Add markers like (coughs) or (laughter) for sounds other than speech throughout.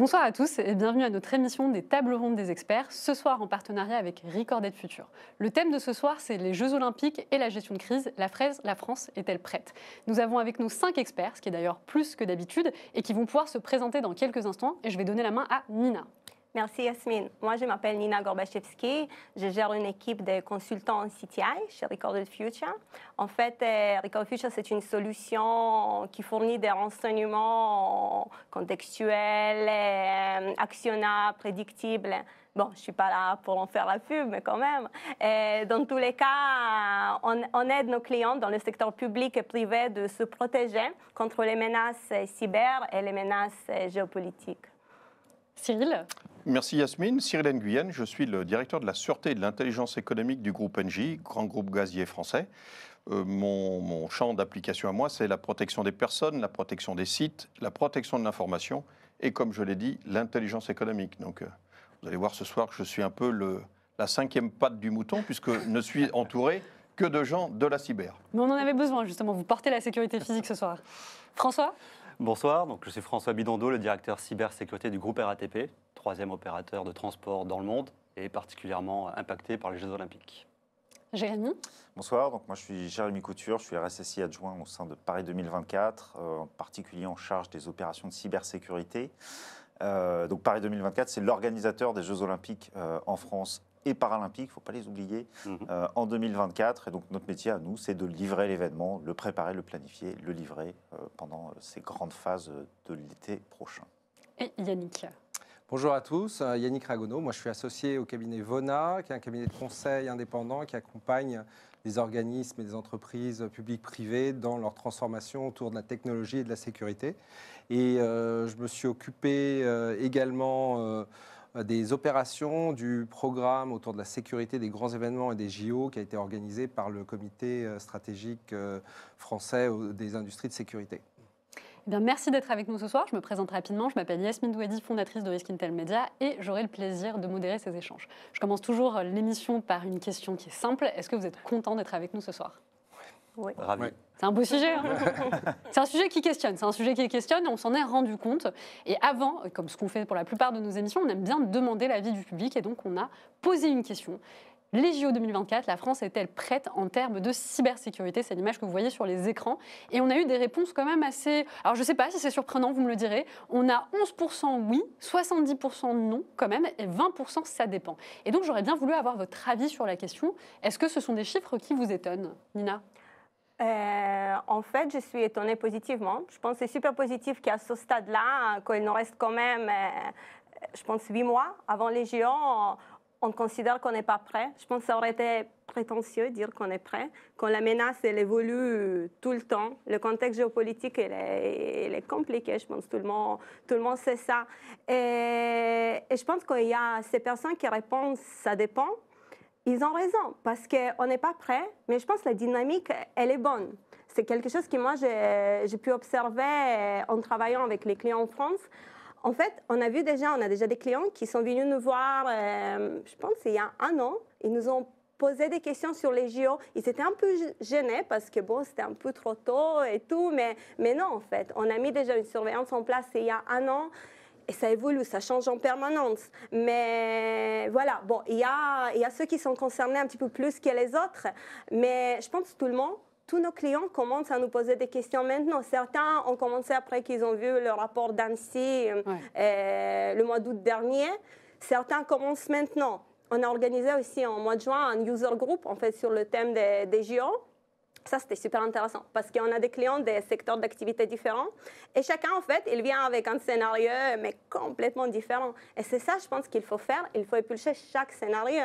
Bonsoir à tous et bienvenue à notre émission des tables rondes des experts, ce soir en partenariat avec Recorded Future. Le thème de ce soir, c'est les Jeux Olympiques et la gestion de crise. La, fraise, la France est-elle prête? Nous avons avec nous cinq experts, ce qui est d'ailleurs plus que d'habitude, et qui vont pouvoir se présenter dans quelques instants. Et je vais donner la main à Nina. Merci Yasmine. Moi, je m'appelle Nina Gorbachevski. Je gère une équipe de consultants CTI chez Recorded Future. En fait, euh, Recorded Future, c'est une solution qui fournit des renseignements contextuels, euh, actionnables, prédictibles. Bon, je ne suis pas là pour en faire la pub, mais quand même. Et dans tous les cas, on, on, aide nos clients dans le secteur public et privé de se protéger contre les menaces cyber et les menaces géopolitiques. Cyril? Merci Yasmine. Cyril Nguyen, je suis le directeur de la sûreté et de l'intelligence économique du groupe Engie, grand groupe gazier français. Euh, mon, mon, champ d'application à moi, c'est la protection des personnes, la protection des sites, la protection de l'information et, comme je l'ai dit, l'intelligence économique. Donc, euh, vous allez voir ce soir que je suis un peu le, la cinquième patte du mouton, puisque je ne suis entouré que de gens de la cyber. Mais on en avait besoin, justement. Vous portez la sécurité physique ce soir. François? Bonsoir, donc je suis François Bidondo, le directeur cybersécurité du groupe RATP, troisième opérateur de transport dans le monde et particulièrement impacté par les Jeux Olympiques. Jérémy? Bonsoir, donc moi je suis Jérémy Couture, je suis RSSI adjoint au sein de Paris 2024, euh, en particulier en charge des opérations de cybersécurité. Euh, donc Paris 2024, c'est l'organisateur des Jeux Olympiques euh, en France et paralympiques, il ne faut pas les oublier, mmh. euh, en 2024. Et donc notre métier à nous, c'est de livrer l'événement, le préparer, le planifier, le livrer euh, pendant ces grandes phases de l'été prochain. Et Yannick? Bonjour à tous, Yannick Ragono. Moi, je suis associé au cabinet Vona, qui est un cabinet de conseil indépendant qui accompagne les organismes et les entreprises publiques privées dans leur transformation autour de la technologie et de la sécurité. Et euh, je me suis occupé euh, également euh, des opérations du programme autour de la sécurité des grands événements et des JO qui a été organisé par le comité stratégique français des industries de sécurité. Eh bien, merci d'être avec nous ce soir. Je me présente rapidement. Je m'appelle Yasmine Douedi, fondatrice de Risk Intel Media, et j'aurai le plaisir de modérer ces échanges. Je commence toujours l'émission par une question qui est simple. Est-ce que vous êtes content d'être avec nous ce soir? Oui. Ravi. Ouais. C'est un beau sujet. Hein (laughs) c'est un sujet qui questionne. C'est un sujet qui questionne et on s'en est rendu compte. Et avant, comme ce qu'on fait pour la plupart de nos émissions, on aime bien demander l'avis du public et donc on a posé une question. Les JO 2024, la France est-elle prête en termes de cybersécurité? C'est l'image que vous voyez sur les écrans. Et on a eu des réponses quand même assez... Alors je ne sais pas si c'est surprenant, vous me le direz. On a 11% oui, 70% non quand même, et 20% ça dépend. Et donc j'aurais bien voulu avoir votre avis sur la question. Est-ce que ce sont des chiffres qui vous étonnent, Nina? Euh, en fait, je suis étonnée positivement. Je pense que c'est super positif qu'à ce stade-là, qu'il nous reste quand même, euh, je pense, huit mois avant les géants, on considère qu'on n'est pas prêt. Je pense que ça aurait été prétentieux de dire qu'on est prêt, quand la menace, évolue tout le temps. Le contexte géopolitique, est, compliqué, je pense tout le monde, tout le monde sait ça. Et, et je pense qu'il y a ces personnes qui répondent, ça dépend. Ils ont raison, parce qu'on n'est pas prêt, mais je pense que la dynamique, elle est bonne. C'est quelque chose que moi, j'ai pu observer en travaillant avec les clients en France. En fait, on a vu déjà, on a déjà des clients qui sont venus nous voir, euh, je pense, il y a un an. Ils nous ont posé des questions sur les JO. Ils étaient un peu gênés parce que bon, c'était un peu trop tôt et tout, mais, mais non, en fait. On a mis déjà une surveillance en place il y a un an. Et ça évolue, ça change en permanence. Mais voilà, bon, il y a, il y a ceux qui sont concernés un petit peu plus que les autres. Mais je pense que tout le monde, tous nos clients commencent à nous poser des questions maintenant. Certains ont commencé après qu'ils ont vu le rapport d'Annecy ouais. euh, le mois d'août dernier. Certains commencent maintenant. On a organisé aussi en mois de juin un user group en fait, sur le thème des, des JO. Ça, c'était super intéressant parce qu'on a des clients des secteurs d'activité différents et chacun, en fait, il vient avec un scénario, mais complètement différent. Et c'est ça, je pense qu'il faut faire. Il faut éplucher chaque scénario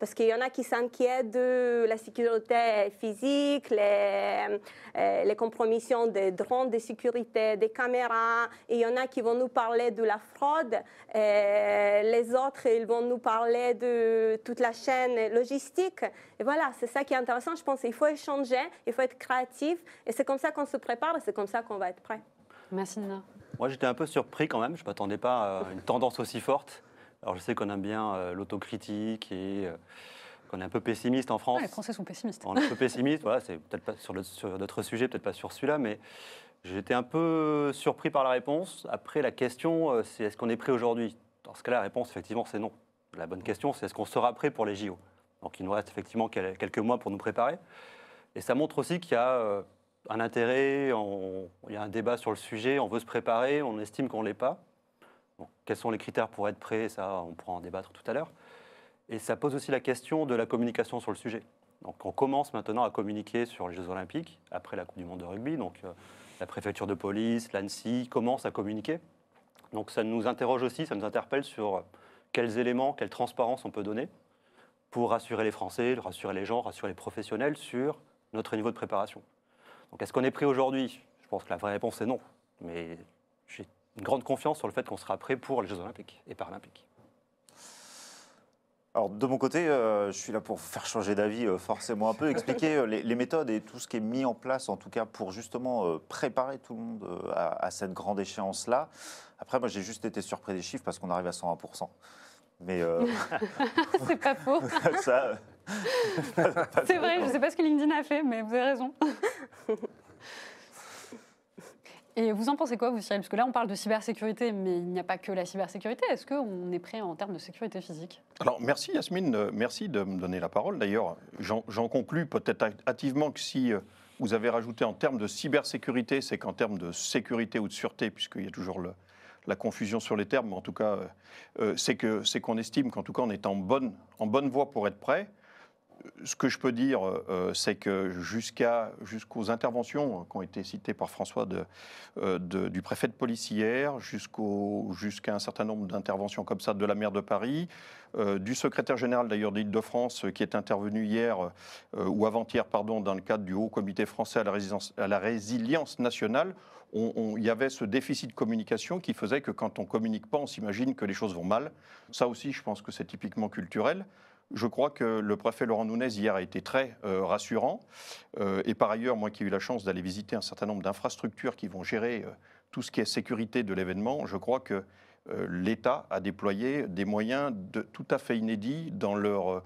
parce qu'il y en a qui s'inquiètent de la sécurité physique, les, euh, les compromissions des drones de sécurité, des caméras. Il y en a qui vont nous parler de la fraude. Et les autres, ils vont nous parler de toute la chaîne logistique. Et voilà, c'est ça qui est intéressant. Je pense qu'il faut échanger, il faut être créatif. Et c'est comme ça qu'on se prépare et c'est comme ça qu'on va être prêt. Merci Nina. Moi, j'étais un peu surpris quand même. Je ne m'attendais pas à une tendance aussi forte. Alors, je sais qu'on aime bien euh, l'autocritique et euh, qu'on est un peu pessimiste en France. Les Français sont pessimistes. On est un peu pessimiste. voilà, c'est peut-être pas sur, sur d'autres sujets, peut-être pas sur celui-là, mais été un peu surpris par la réponse. Après, la question, euh, c'est est-ce qu'on est prêt aujourd'hui? Dans ce cas-là, la réponse, effectivement, c'est non. La bonne question, c'est est-ce qu'on sera prêt pour les JO Donc, il nous reste effectivement quel- quelques mois pour nous préparer. Et ça montre aussi qu'il y a euh, un intérêt, il y a un débat sur le sujet, on veut se préparer, on estime qu'on ne l'est pas. Quels sont les critères pour être prêt? Ça, on pourra en débattre tout à l'heure. Et ça pose aussi la question de la communication sur le sujet. Donc, on commence maintenant à communiquer sur les Jeux Olympiques, après la Coupe du Monde de rugby. Donc, euh, la préfecture de police, l'ANSI commence à communiquer. Donc, ça nous interroge aussi, ça nous interpelle sur quels éléments, quelle transparence on peut donner pour rassurer les Français, rassurer les gens, rassurer les professionnels sur notre niveau de préparation. Donc, est-ce qu'on est prêt aujourd'hui? Je pense que la vraie réponse est non. Mais j'ai une grande confiance sur le fait qu'on sera prêt pour les Jeux Olympiques et Paralympiques. Alors de mon côté, euh, je suis là pour faire changer d'avis euh, forcément un peu, (laughs) expliquer euh, les, les méthodes et tout ce qui est mis en place, en tout cas pour justement euh, préparer tout le monde euh, à, à cette grande échéance-là. Après, moi j'ai juste été surpris des chiffres parce qu'on arrive à 101%. Mais euh, (laughs) C'est pas faux. (laughs) ça, euh, (laughs) C'est vrai, je ne sais pas ce que LinkedIn a fait, mais vous avez raison. (laughs) Et vous en pensez quoi, vous, Cyril? Parce que là, on parle de cybersécurité, mais il n'y a pas que la cybersécurité. Est-ce qu'on est prêt en termes de sécurité physique? Alors, merci Yasmine, euh, merci de me donner la parole. D'ailleurs, j'en conclus peut-être hâtivement que si euh, vous avez rajouté en termes de cybersécurité, c'est qu'en termes de sécurité ou de sûreté, puisqu'il y a toujours le- la confusion sur les termes, mais en tout cas, euh, c'est qu'on estime qu'en tout cas, on est en bonne, en bonne voie pour être prêt. Ce que je peux dire, euh, c'est que jusqu'à, jusqu'aux interventions euh, qui ont été citées par François euh, du préfet de police hier, jusqu'au, jusqu'à un certain nombre d'interventions comme ça de la maire de Paris, euh, du secrétaire général d'ailleurs d'Île-de-France euh, qui est intervenu hier euh, ou avant-hier, pardon, dans le cadre du Haut Comité français à la, à la résilience nationale, on- on- il y avait ce déficit de communication qui faisait que quand on communique pas, on s'imagine que les choses vont mal. Ça aussi, je pense que c'est typiquement culturel. Je crois que le préfet Laurent Nunez hier a été très euh, rassurant. Euh, et par ailleurs, moi qui ai eu la chance d'aller visiter un certain nombre d'infrastructures qui vont gérer euh, tout ce qui est sécurité de l'événement, je crois que l'État a déployé des moyens tout à fait inédits dans leur,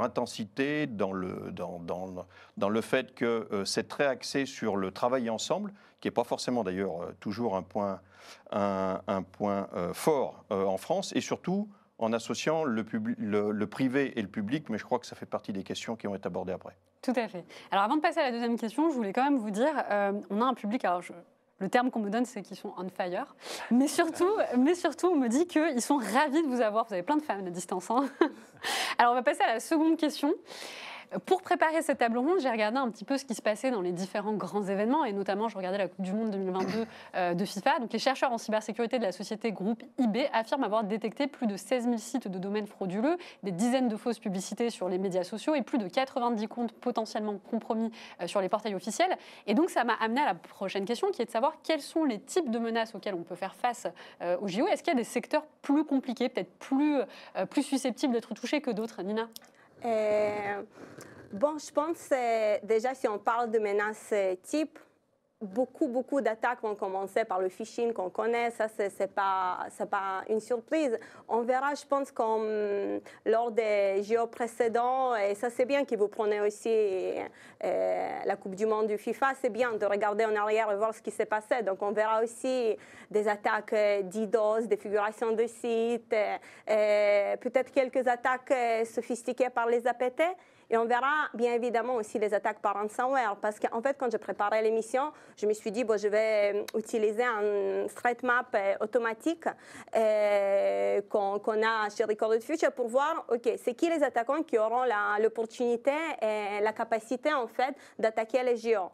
intensité, dans le, fait que c'est très axé sur le travail ensemble, qui n'est pas forcément d'ailleurs toujours un point, fort en France, et surtout en associant le, privé et le public, mais je crois que ça fait partie des questions qui vont être abordées après. Tout à fait. Alors avant de passer à la deuxième question, je voulais quand même vous dire, euh, on a un public, alors le terme qu'on me donne, c'est qu'ils sont on fire, mais surtout, mais surtout on me dit qu'ils sont ravis de vous avoir. Vous avez plein de fans à distance. hein. (laughs) Alors on va passer à la seconde question. Pour préparer cette table ronde, j'ai regardé un petit peu ce qui se passait dans les différents grands événements, et notamment je regardais la Coupe du Monde 2022 (coughs) euh, de FIFA. Donc les chercheurs en cybersécurité de la société Groupe IB affirment avoir détecté plus de 16 000 sites de domaines frauduleux, des dizaines de fausses publicités sur les médias sociaux et plus de 90 comptes potentiellement compromis euh, sur les portails officiels. Et donc ça m'a amené à la prochaine question, qui est de savoir quels sont les types de menaces auxquelles on peut faire face euh, au JO. Est-ce qu'il y a des secteurs plus compliqués, peut-être plus, plus susceptibles d'être touchés que d'autres, Nina? Bon, je pense euh, déjà si on parle de menaces euh, type, beaucoup, beaucoup d'attaques vont commencer par le phishing qu'on connaît. Ça, c'est c'est pas, une surprise. On verra, je pense, comme euh, lors des JO précédents, et ça, c'est bien que vous prenez aussi euh, la Coupe du Monde du FIFA. C'est bien de regarder en arrière et voir ce qui s'est passé. Donc, on verra aussi des attaques euh, d'IDOS, des figurations de sites, peut-être quelques attaques sophistiquées par les APT. Et on verra bien évidemment aussi les attaques par ransomware. Parce qu'en fait, quand je préparais l'émission, je me suis dit, bon, je vais euh, utiliser un threat map euh, automatique euh, qu'on a chez Recorded Future pour voir, OK, c'est qui les attaquants qui auront l'opportunité et la capacité, en fait, d'attaquer les géants.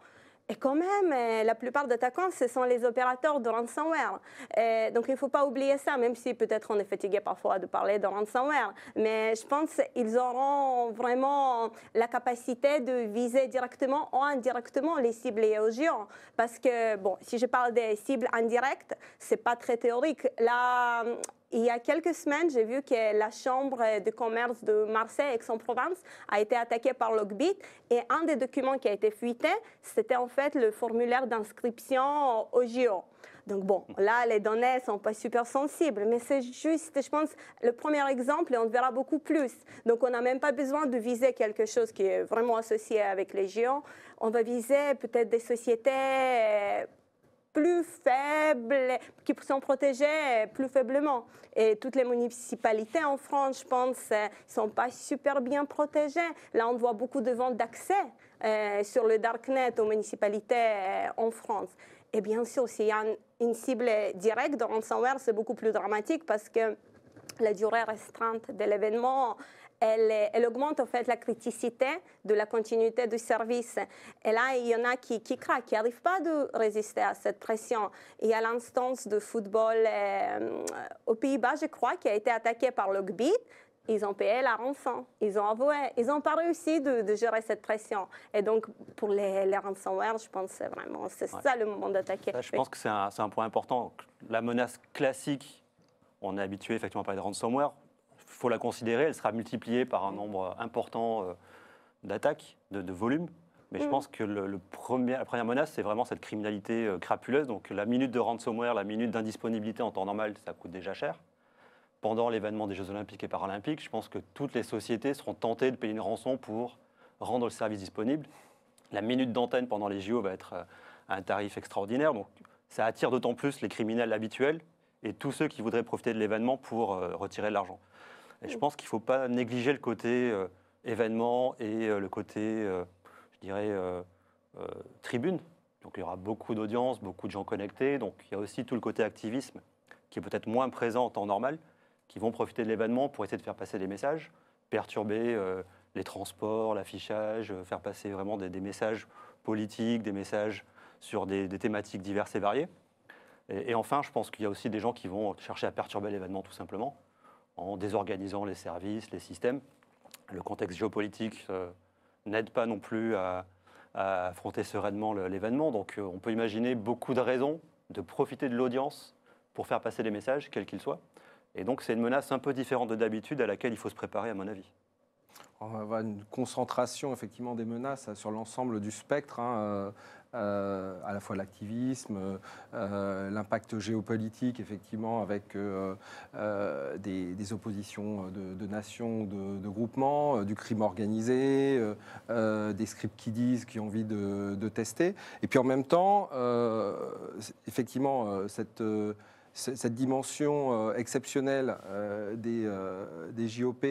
Et quand même, euh, la plupart des attaquants, ce sont les opérateurs de ransomware. Euh, donc, il ne faut pas oublier ça, même si peut-être on est fatigué parfois de parler de ransomware. Mais je pense qu'ils auront vraiment la capacité de viser directement ou indirectement les cibles liées aux géants. Parce que, bon, si je parle des cibles indirectes, ce n'est pas très théorique. Là, il y a quelques semaines, j'ai vu que la Chambre de commerce de Marseille, Aix-en-Provence, a été attaquée par Logbit. Et un des documents qui a été fuité, c'était en fait le formulaire d'inscription au JO. Donc bon, là, les données sont pas super sensibles, mais c'est juste, je pense, le premier exemple et on verra beaucoup plus. Donc on n'a même pas besoin de viser quelque chose qui est vraiment associé avec les JO. On va viser peut-être des sociétés euh, plus faibles, qui sont protégées plus faiblement. Et toutes les municipalités en France, je pense, ne sont pas super bien protégées. Là, on voit beaucoup de ventes d'accès euh, sur le Darknet aux municipalités euh, en France. Et bien sûr, s'il y a une cible directe de ransomware, c'est beaucoup plus dramatique parce que la durée restreinte de l'événement elle, augmente en fait la criticité de la continuité du service. Et là, il y en a qui, qui craquent, qui n'arrivent pas à résister à cette pression. Il y a l'instance de football euh, aux Pays-Bas, je crois, qui a été attaquée par Logbit. Ils ont payé la rançon, ils ont avoué, ils n'ont pas réussi de, gérer cette pression. Et donc, pour les, les ransomware, je pense que c'est vraiment c'est ça le moment d'attaquer. Je pense que c'est un, un, point important. La menace classique, on est habitué effectivement à parler de ransomware faut la considérer, elle sera multipliée par un nombre important euh, d'attaques, de, volume. Mais je mm. pense que le, premier, la première menace, c'est vraiment cette criminalité euh, crapuleuse. Donc la minute de ransomware, la minute d'indisponibilité en temps normal, ça coûte déjà cher. Pendant l'événement des Jeux Olympiques et Paralympiques, je pense que toutes les sociétés seront tentées de payer une rançon pour rendre le service disponible. La minute d'antenne pendant les JO va être euh, à un tarif extraordinaire. Donc ça attire d'autant plus les criminels habituels et tous ceux qui voudraient profiter de l'événement pour retirer de l'argent. Et je pense qu'il ne faut pas négliger le côté euh, événement et euh, le côté, euh, je dirais, tribune. Donc il y aura beaucoup d'audience, beaucoup de gens connectés. Donc il y a aussi tout le côté activisme qui est peut-être moins présent en temps normal, qui vont profiter de l'événement pour essayer de faire passer des messages, perturber les transports, l'affichage, faire passer vraiment des, messages politiques, des messages sur des, thématiques diverses et variées. et enfin, je pense qu'il y a aussi des gens qui vont chercher à perturber l'événement tout simplement en désorganisant les services, les systèmes. Le contexte géopolitique euh, n'aide pas non plus à, affronter sereinement l'événement. Donc euh, on peut imaginer beaucoup de raisons de profiter de l'audience pour faire passer les messages, quels qu'ils soient. Et donc c'est une menace un peu différente de d'habitude à laquelle il faut se préparer, à mon avis. On va avoir une concentration effectivement des menaces sur l'ensemble du spectre. Hein, euh, à la fois l'activisme, euh, l'impact géopolitique, effectivement, avec euh, des, oppositions de, nations, de, groupements, du crime organisé, des scripts qui disent, qui ont envie de, tester. Et puis en même temps, effectivement, cette cette dimension exceptionnelle des, des, JOP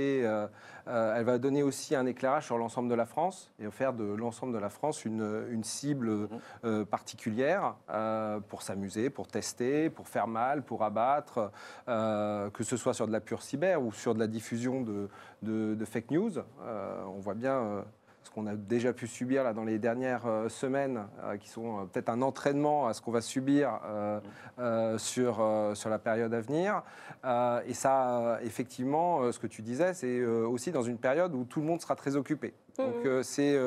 euh, elle va donner aussi un éclairage sur l'ensemble de la France et faire de l'ensemble de la France une, cible mhm. euh, particulière euh, pour s'amuser, pour tester, pour faire mal, pour abattre, que ce soit sur de la pure cyber ou sur de la diffusion de, de fake news. on voit bien ce qu'on a déjà pu subir là, dans les dernières euh, semaines, euh, qui sont euh, peut-être un entraînement à ce qu'on va subir sur, sur la période à venir. et ça, effectivement, ce que tu disais, c'est aussi dans une période où tout le monde sera très occupé. Donc mmh. c'est...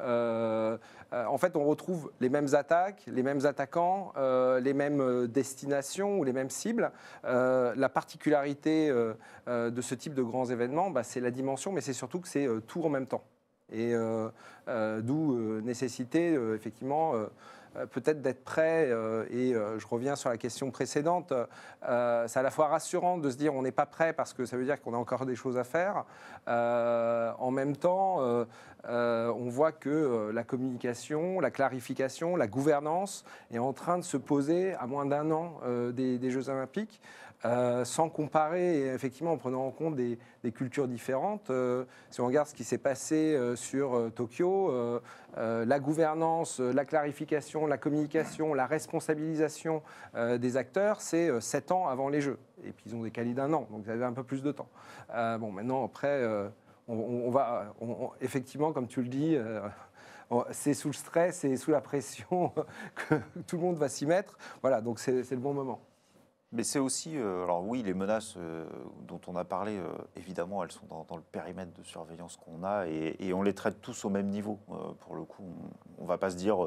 en fait, on retrouve les mêmes attaques, les mêmes attaquants, les mêmes destinations ou les mêmes cibles. la particularité de ce type de grands événements, bah, c'est la dimension, mais c'est surtout que c'est tout en même temps. Et euh, euh, d'où euh, nécessité, effectivement, peut-être d'être prêt, et je reviens sur la question précédente, c'est à la fois rassurant de se dire on n'est pas prêt parce que ça veut dire qu'on a encore des choses à faire. en même temps, on voit que la communication, la clarification, la gouvernance est en train de se poser à moins d'un an des, Jeux olympiques. Euh, sans comparer, effectivement, en prenant en compte des, cultures différentes. Euh, si on regarde ce qui s'est passé euh, sur Tokyo, la gouvernance, la clarification, la communication, la responsabilisation des acteurs, c'est sept ans avant les Jeux. Et puis ils ont décalé d'un an, donc vous avez un peu plus de temps. bon, maintenant, après, on, va, effectivement, comme tu le dis, c'est sous le stress et sous la pression (laughs) que tout le monde va s'y mettre. Voilà, donc c'est le bon moment. Mais c'est aussi, euh, alors oui, les menaces euh, dont on a parlé, euh, évidemment, elles sont dans, dans le périmètre de surveillance qu'on a et, et on les traite tous au même niveau. Pour le coup, on ne va pas se dire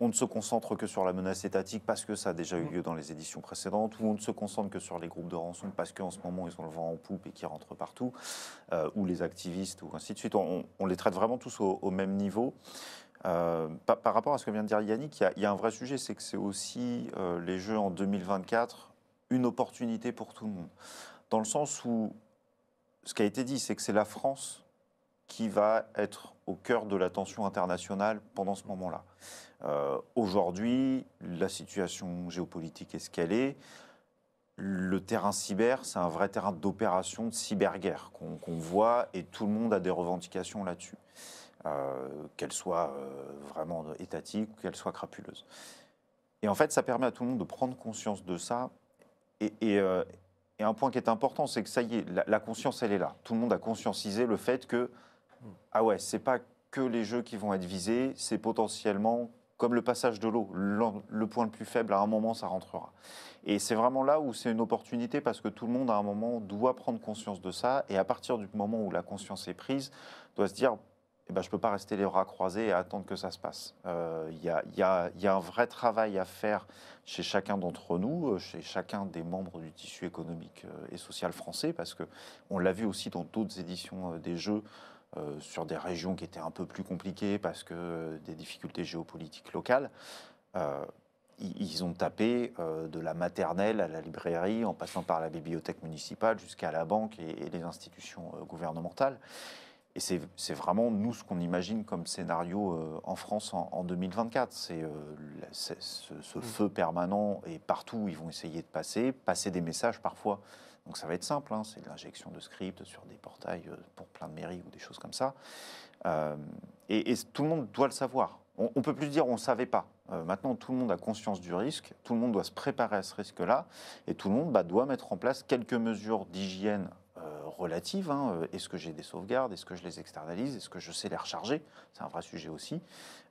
on ne se concentre que sur la menace étatique parce que ça a déjà eu lieu dans les éditions précédentes, ou on ne se concentre que sur les groupes de rançon parce qu'en ce moment ils ont le vent en poupe et qui rentrent partout, ou les activistes, ou ainsi de suite. On, on les traite vraiment tous au, au même niveau. Euh, par, par rapport à ce que vient de dire Yannick, il y a, il y a un vrai sujet, c'est que c'est aussi euh, les Jeux en 2024 une opportunité pour tout le monde. Dans le sens où ce qui a été dit, c'est que c'est la France qui va être au cœur de l'attention internationale pendant ce moment-là. Euh, Aujourd'hui, la situation géopolitique est ce qu'elle est. Le terrain cyber, c'est un vrai terrain d'opération, de cyberguerre qu'on voit et tout le monde a des revendications là-dessus, euh, qu'elles soient euh, vraiment étatiques ou qu'elles soient crapuleuses. Et en fait, ça permet à tout le monde de prendre conscience de ça. Euh, et un point qui est important, c'est que ça y est, la, conscience, elle est là. Tout le monde a conscientisé le fait que, ah ouais, c'est pas que les jeux qui vont être visés, c'est potentiellement comme le passage de l'eau. Le, le point le plus faible, à un moment, ça rentrera. Et c'est vraiment là où c'est une opportunité parce que tout le monde, à un moment, doit prendre conscience de ça. Et à partir du moment où la conscience est prise, doit se dire eh ben, je ne peux pas rester les bras croisés et attendre que ça se passe. Euh, Il y, a, y a- un vrai travail à faire chez chacun d'entre nous, euh, chez chacun des membres du tissu économique euh, et social français, parce qu'on l'a vu aussi dans d'autres éditions euh, des Jeux, euh, sur des régions qui étaient un peu plus compliquées parce que euh, des difficultés géopolitiques locales. Euh, ils ont tapé euh, de la maternelle à la librairie, en passant par la bibliothèque municipale jusqu'à la banque et, les institutions euh, gouvernementales. Et c'est vraiment nous ce qu'on imagine comme scénario euh, en France en, en 2024. C'est euh, c'est ce, ce feu permanent et partout où ils vont essayer de passer, passer des messages parfois. Donc ça va être simple, hein, c'est de l'injection de scripts sur des portails euh, pour plein de mairies ou des choses comme ça. Euh, et, et tout le monde doit le savoir. On ne peut plus dire on ne savait pas. Maintenant, tout le monde a conscience du risque, tout le monde doit se préparer à ce risque-là, et tout le monde bah, doit mettre en place quelques mesures d'hygiène euh, relatives. hein. Euh, Est-ce que j'ai des sauvegardes Est-ce que je les externalise Est-ce que je sais les recharger C'est un vrai sujet aussi.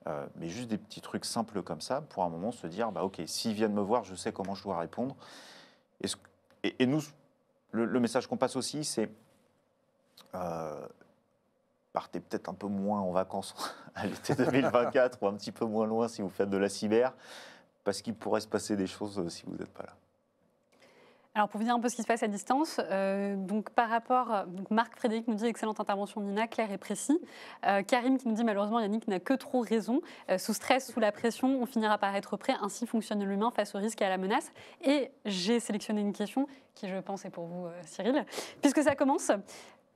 Euh, mais juste des petits trucs simples comme ça, pour un moment se dire, bah, ok, s'ils viennent me voir, je sais comment je dois répondre. Et, nous, le, message qu'on passe aussi, c'est partez peut-être un peu moins en vacances (laughs) à l'été 2024 ou un petit peu moins loin si vous faites de la cyber, parce qu'il pourrait se passer des choses si vous n'êtes pas là. Alors pour vous dire un peu ce qui se passe à distance, euh, donc par rapport, donc Marc Frédéric nous dit excellente intervention Nina, clair et précis. Euh, Karim qui nous dit malheureusement Yannick n'a que trop raison. Euh, sous stress, sous la pression, on finira par être prêt. Ainsi fonctionne l'humain face au risque et à la menace. Et j'ai sélectionné une question qui je pense est pour vous Cyril, puisque ça commence.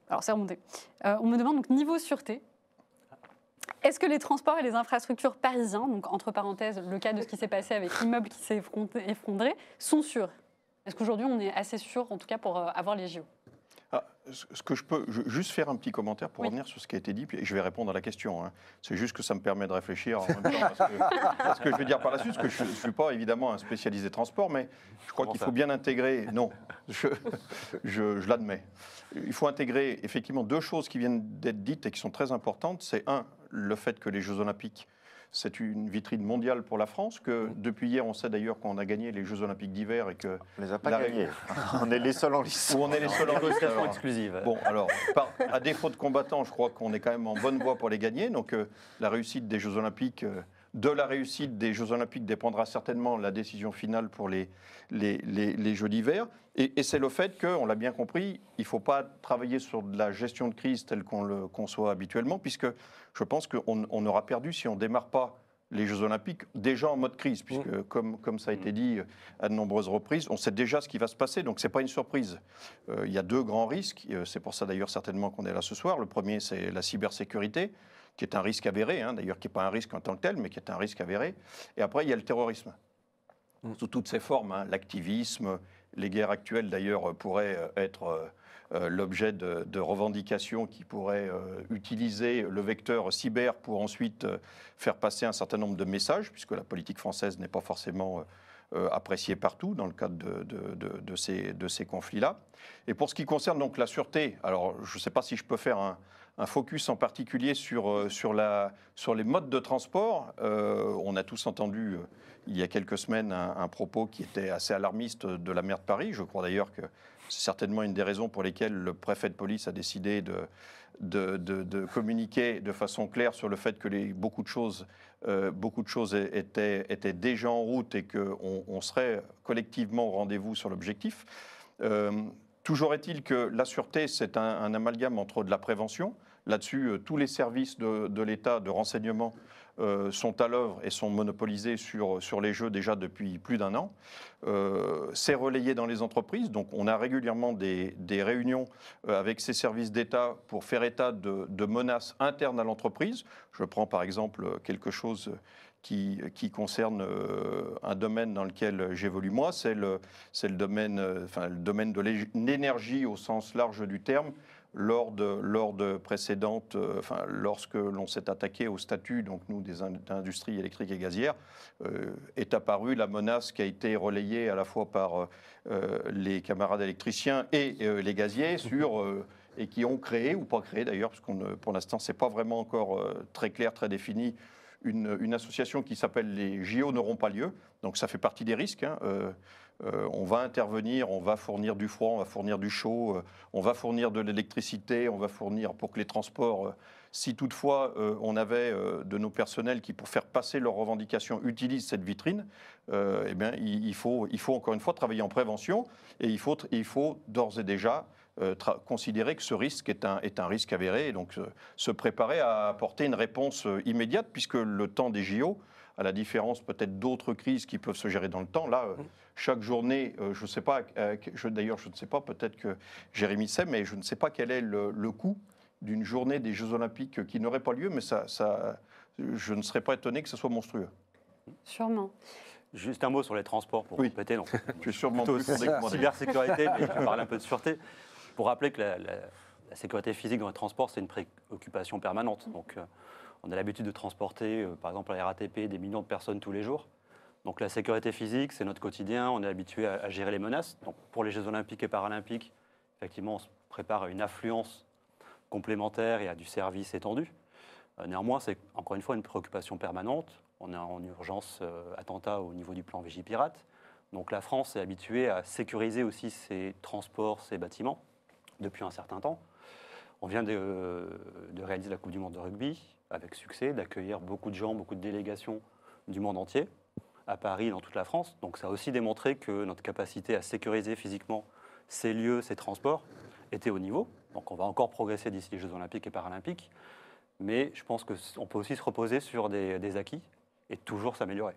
Alors c'est remonté. On me demande donc niveau sûreté. Est-ce que les transports et les infrastructures parisiens, donc entre parenthèses le cas de ce qui s'est passé avec l'immeuble qui s'est effondré, sont sûrs? Est-ce qu'aujourd'hui, on est assez sûr, en tout cas, pour euh, avoir les JO Ah, ce que je peux je- juste faire un petit commentaire pour Oui. revenir sur ce qui a été dit, puis je vais répondre à la question. hein. C'est juste que ça me permet de réfléchir en (laughs) même temps. Parce que, parce que je vais dire par la suite, parce que je ne suis pas évidemment un spécialisé transport, mais je crois qu'il faut bien intégrer. Non, je, je- je l'admets. Il faut intégrer effectivement deux choses qui viennent d'être dites et qui sont très importantes. C'est un, le fait que les Jeux Olympiques c'est une vitrine mondiale pour la France, que depuis hier, on sait d'ailleurs qu'on a gagné les Jeux Olympiques d'hiver et que On les a pas gagnés. (laughs) on est les seuls en lice. où on est les seuls en alors. exclusive. Bon, alors, par- à défaut de combattants, je crois qu'on est quand même en bonne voie pour les gagner. Donc, euh, la réussite des Jeux Olympiques, euh, de la réussite des Jeux Olympiques dépendra certainement la décision finale pour les, les, les- les Jeux d'hiver. Et, et c'est le fait qu'on l'a bien compris, il ne faut pas travailler sur de la gestion de crise telle qu'on le conçoit habituellement, puisque je pense qu'on on aura perdu si on ne démarre pas les Jeux Olympiques déjà en mode crise, puisque comme, comme ça a été dit à de nombreuses reprises, on sait déjà ce qui va se passer, donc ce n'est pas une surprise. Euh, il y a deux grands risques, euh, c'est pour ça d'ailleurs certainement qu'on est là ce soir. Le premier, c'est la cybersécurité, qui est un risque avéré, hein, d'ailleurs qui n'est pas un risque en tant que tel, mais qui est un risque avéré. Et après, il y a le terrorisme, sous toutes ses formes, hein, l'activisme, les guerres actuelles d'ailleurs euh, pourraient euh, être... euh, l'objet de, revendications qui pourraient utiliser le vecteur cyber pour ensuite faire passer un certain nombre de messages, puisque la politique française n'est pas forcément euh, appréciée partout dans le cadre de, ces, ces conflits-là. Et pour ce qui concerne donc la sûreté, alors je ne sais pas si je peux faire un, un focus en particulier sur, euh, sur, la, sur les modes de transport. Euh, on a tous entendu euh, il y a quelques semaines un, propos qui était assez alarmiste de la maire de Paris. Je crois d'ailleurs que c'est certainement une des raisons pour lesquelles le préfet de police a décidé de, de, communiquer de façon claire sur le fait que beaucoup de choses, beaucoup de choses étaient, étaient déjà en route et qu'on on serait collectivement au rendez-vous sur l'objectif. Toujours est-il que la sûreté, c'est un amalgame entre de la prévention. Là-dessus, euh, tous les services de, l'État de renseignement euh, sont à l'œuvre et sont monopolisés sur, sur les jeux déjà depuis plus d'un an. Euh, c'est relayé dans les entreprises, donc on a régulièrement des, des réunions avec ces services d'État pour faire état de, de menaces internes à l'entreprise. Je prends par exemple quelque chose qui, qui concerne un domaine dans lequel j'évolue moi, c'est le, le, domaine, enfin, le domaine de l'é- l'énergie au sens large du terme. Lors de, lors de précédentes, euh, enfin, lorsque l'on s'est attaqué au statut, donc nous, des in- industries électriques et gazières, euh, est apparue la menace qui a été relayée à la fois par euh, les camarades électriciens et les gaziers (laughs) sur et qui ont créé ou pas créé d'ailleurs, parce qu'on pour l'instant c'est pas vraiment encore très clair, très défini, une, une association qui s'appelle les JO n'auront pas lieu. Donc ça fait partie des risques. hein. Euh, on va intervenir, on va fournir du froid, on va fournir du chaud, euh, on va fournir de l'électricité, on va fournir pour que les transports, euh, si toutefois on avait de nos personnels qui, pour faire passer leurs revendications, utilisent cette vitrine, eh bien, il, faut, il faut encore une fois travailler en prévention et il faut, il faut d'ores et déjà considérer que ce risque est un, est un risque avéré et donc se préparer à apporter une réponse immédiate puisque le temps des JO, à la différence peut-être d'autres crises qui peuvent se gérer dans le temps, là, euh, chaque journée, euh, je ne sais pas, euh, d'ailleurs je ne sais pas, peut-être que Jérémy sait, mais je ne sais pas quel est le, le coût d'une journée des Jeux Olympiques qui n'aurait pas lieu, mais ça, ça, je ne serais pas étonné que ce soit monstrueux. Sûrement. Juste un mot sur les transports pour Oui. compléter. Donc, (laughs) Je suis sûrement plutôt plus fondé que moi. cybersécurité, mais je vais parler un peu de (laughs) sûreté. Pour rappeler que la, la- la sécurité physique dans les transports, c'est une préoccupation permanente. Donc, euh, on a l'habitude de transporter, euh, par exemple, à la RATP, des millions de personnes tous les jours. Donc, la sécurité physique, c'est notre quotidien. On est habitué à, gérer les menaces. Donc, pour les Jeux Olympiques et Paralympiques, effectivement, on se prépare à une affluence complémentaire et à du service étendu. Euh, néanmoins, c'est encore une fois une préoccupation permanente. On est en urgence euh, attentat au niveau du plan Vigipirate. Donc la France est habituée à sécuriser aussi ses transports, ses bâtiments depuis un certain temps. On vient de réaliser la Coupe du Monde de rugby avec succès, d'accueillir beaucoup de gens, beaucoup de délégations du monde entier, à Paris, dans toute la France. Donc ça a aussi démontré que notre capacité à sécuriser physiquement ces lieux, ces transports, était au niveau. Donc on va encore progresser d'ici les Jeux Olympiques et Paralympiques. Mais je pense qu'on peut aussi se reposer sur des, des acquis et toujours s'améliorer.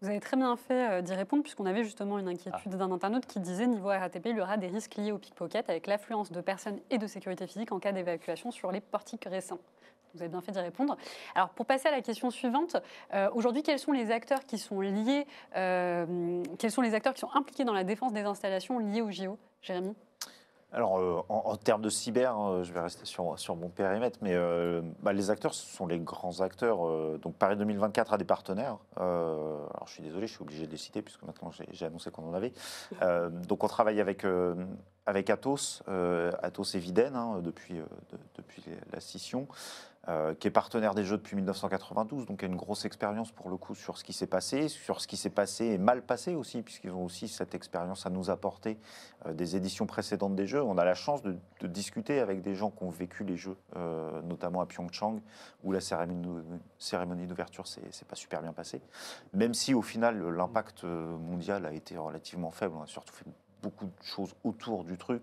Vous avez très bien fait euh, d'y répondre, puisqu'on avait justement une inquiétude d'un internaute qui disait niveau RATP, il y aura des risques liés au pickpocket avec l'affluence de personnes et de sécurité physique en cas d'évacuation sur les portiques récents. Vous avez bien fait d'y répondre. Alors, pour passer à la question suivante, euh, aujourd'hui, quels sont les acteurs qui sont liés, euh, quels sont les acteurs qui sont impliqués dans la défense des installations liées au JO Jérémy? Alors, euh, en, termes de cyber, euh, je vais rester sur, sur mon périmètre, mais bah, les acteurs, ce sont les grands acteurs. donc, Paris 2024 a des partenaires. Alors, je suis désolé, je suis obligé de les citer, puisque maintenant j'ai annoncé qu'on en avait. Donc, on travaille avec, avec Atos, Atos et Viden, hein, depuis, de- depuis la scission. Euh, qui est partenaire des Jeux depuis 1992, donc a une grosse expérience pour le coup sur ce qui s'est passé, sur ce qui s'est passé et mal passé aussi, puisqu'ils ont aussi cette expérience à nous apporter euh, des éditions précédentes des Jeux. On a la chance de, discuter avec des gens qui ont vécu les Jeux, euh, notamment à Pyeongchang, où la cérémonie, d'ouverture s'est pas super bien passée. Même si au final l'impact mondial a été relativement faible, on a surtout fait beaucoup de choses autour du truc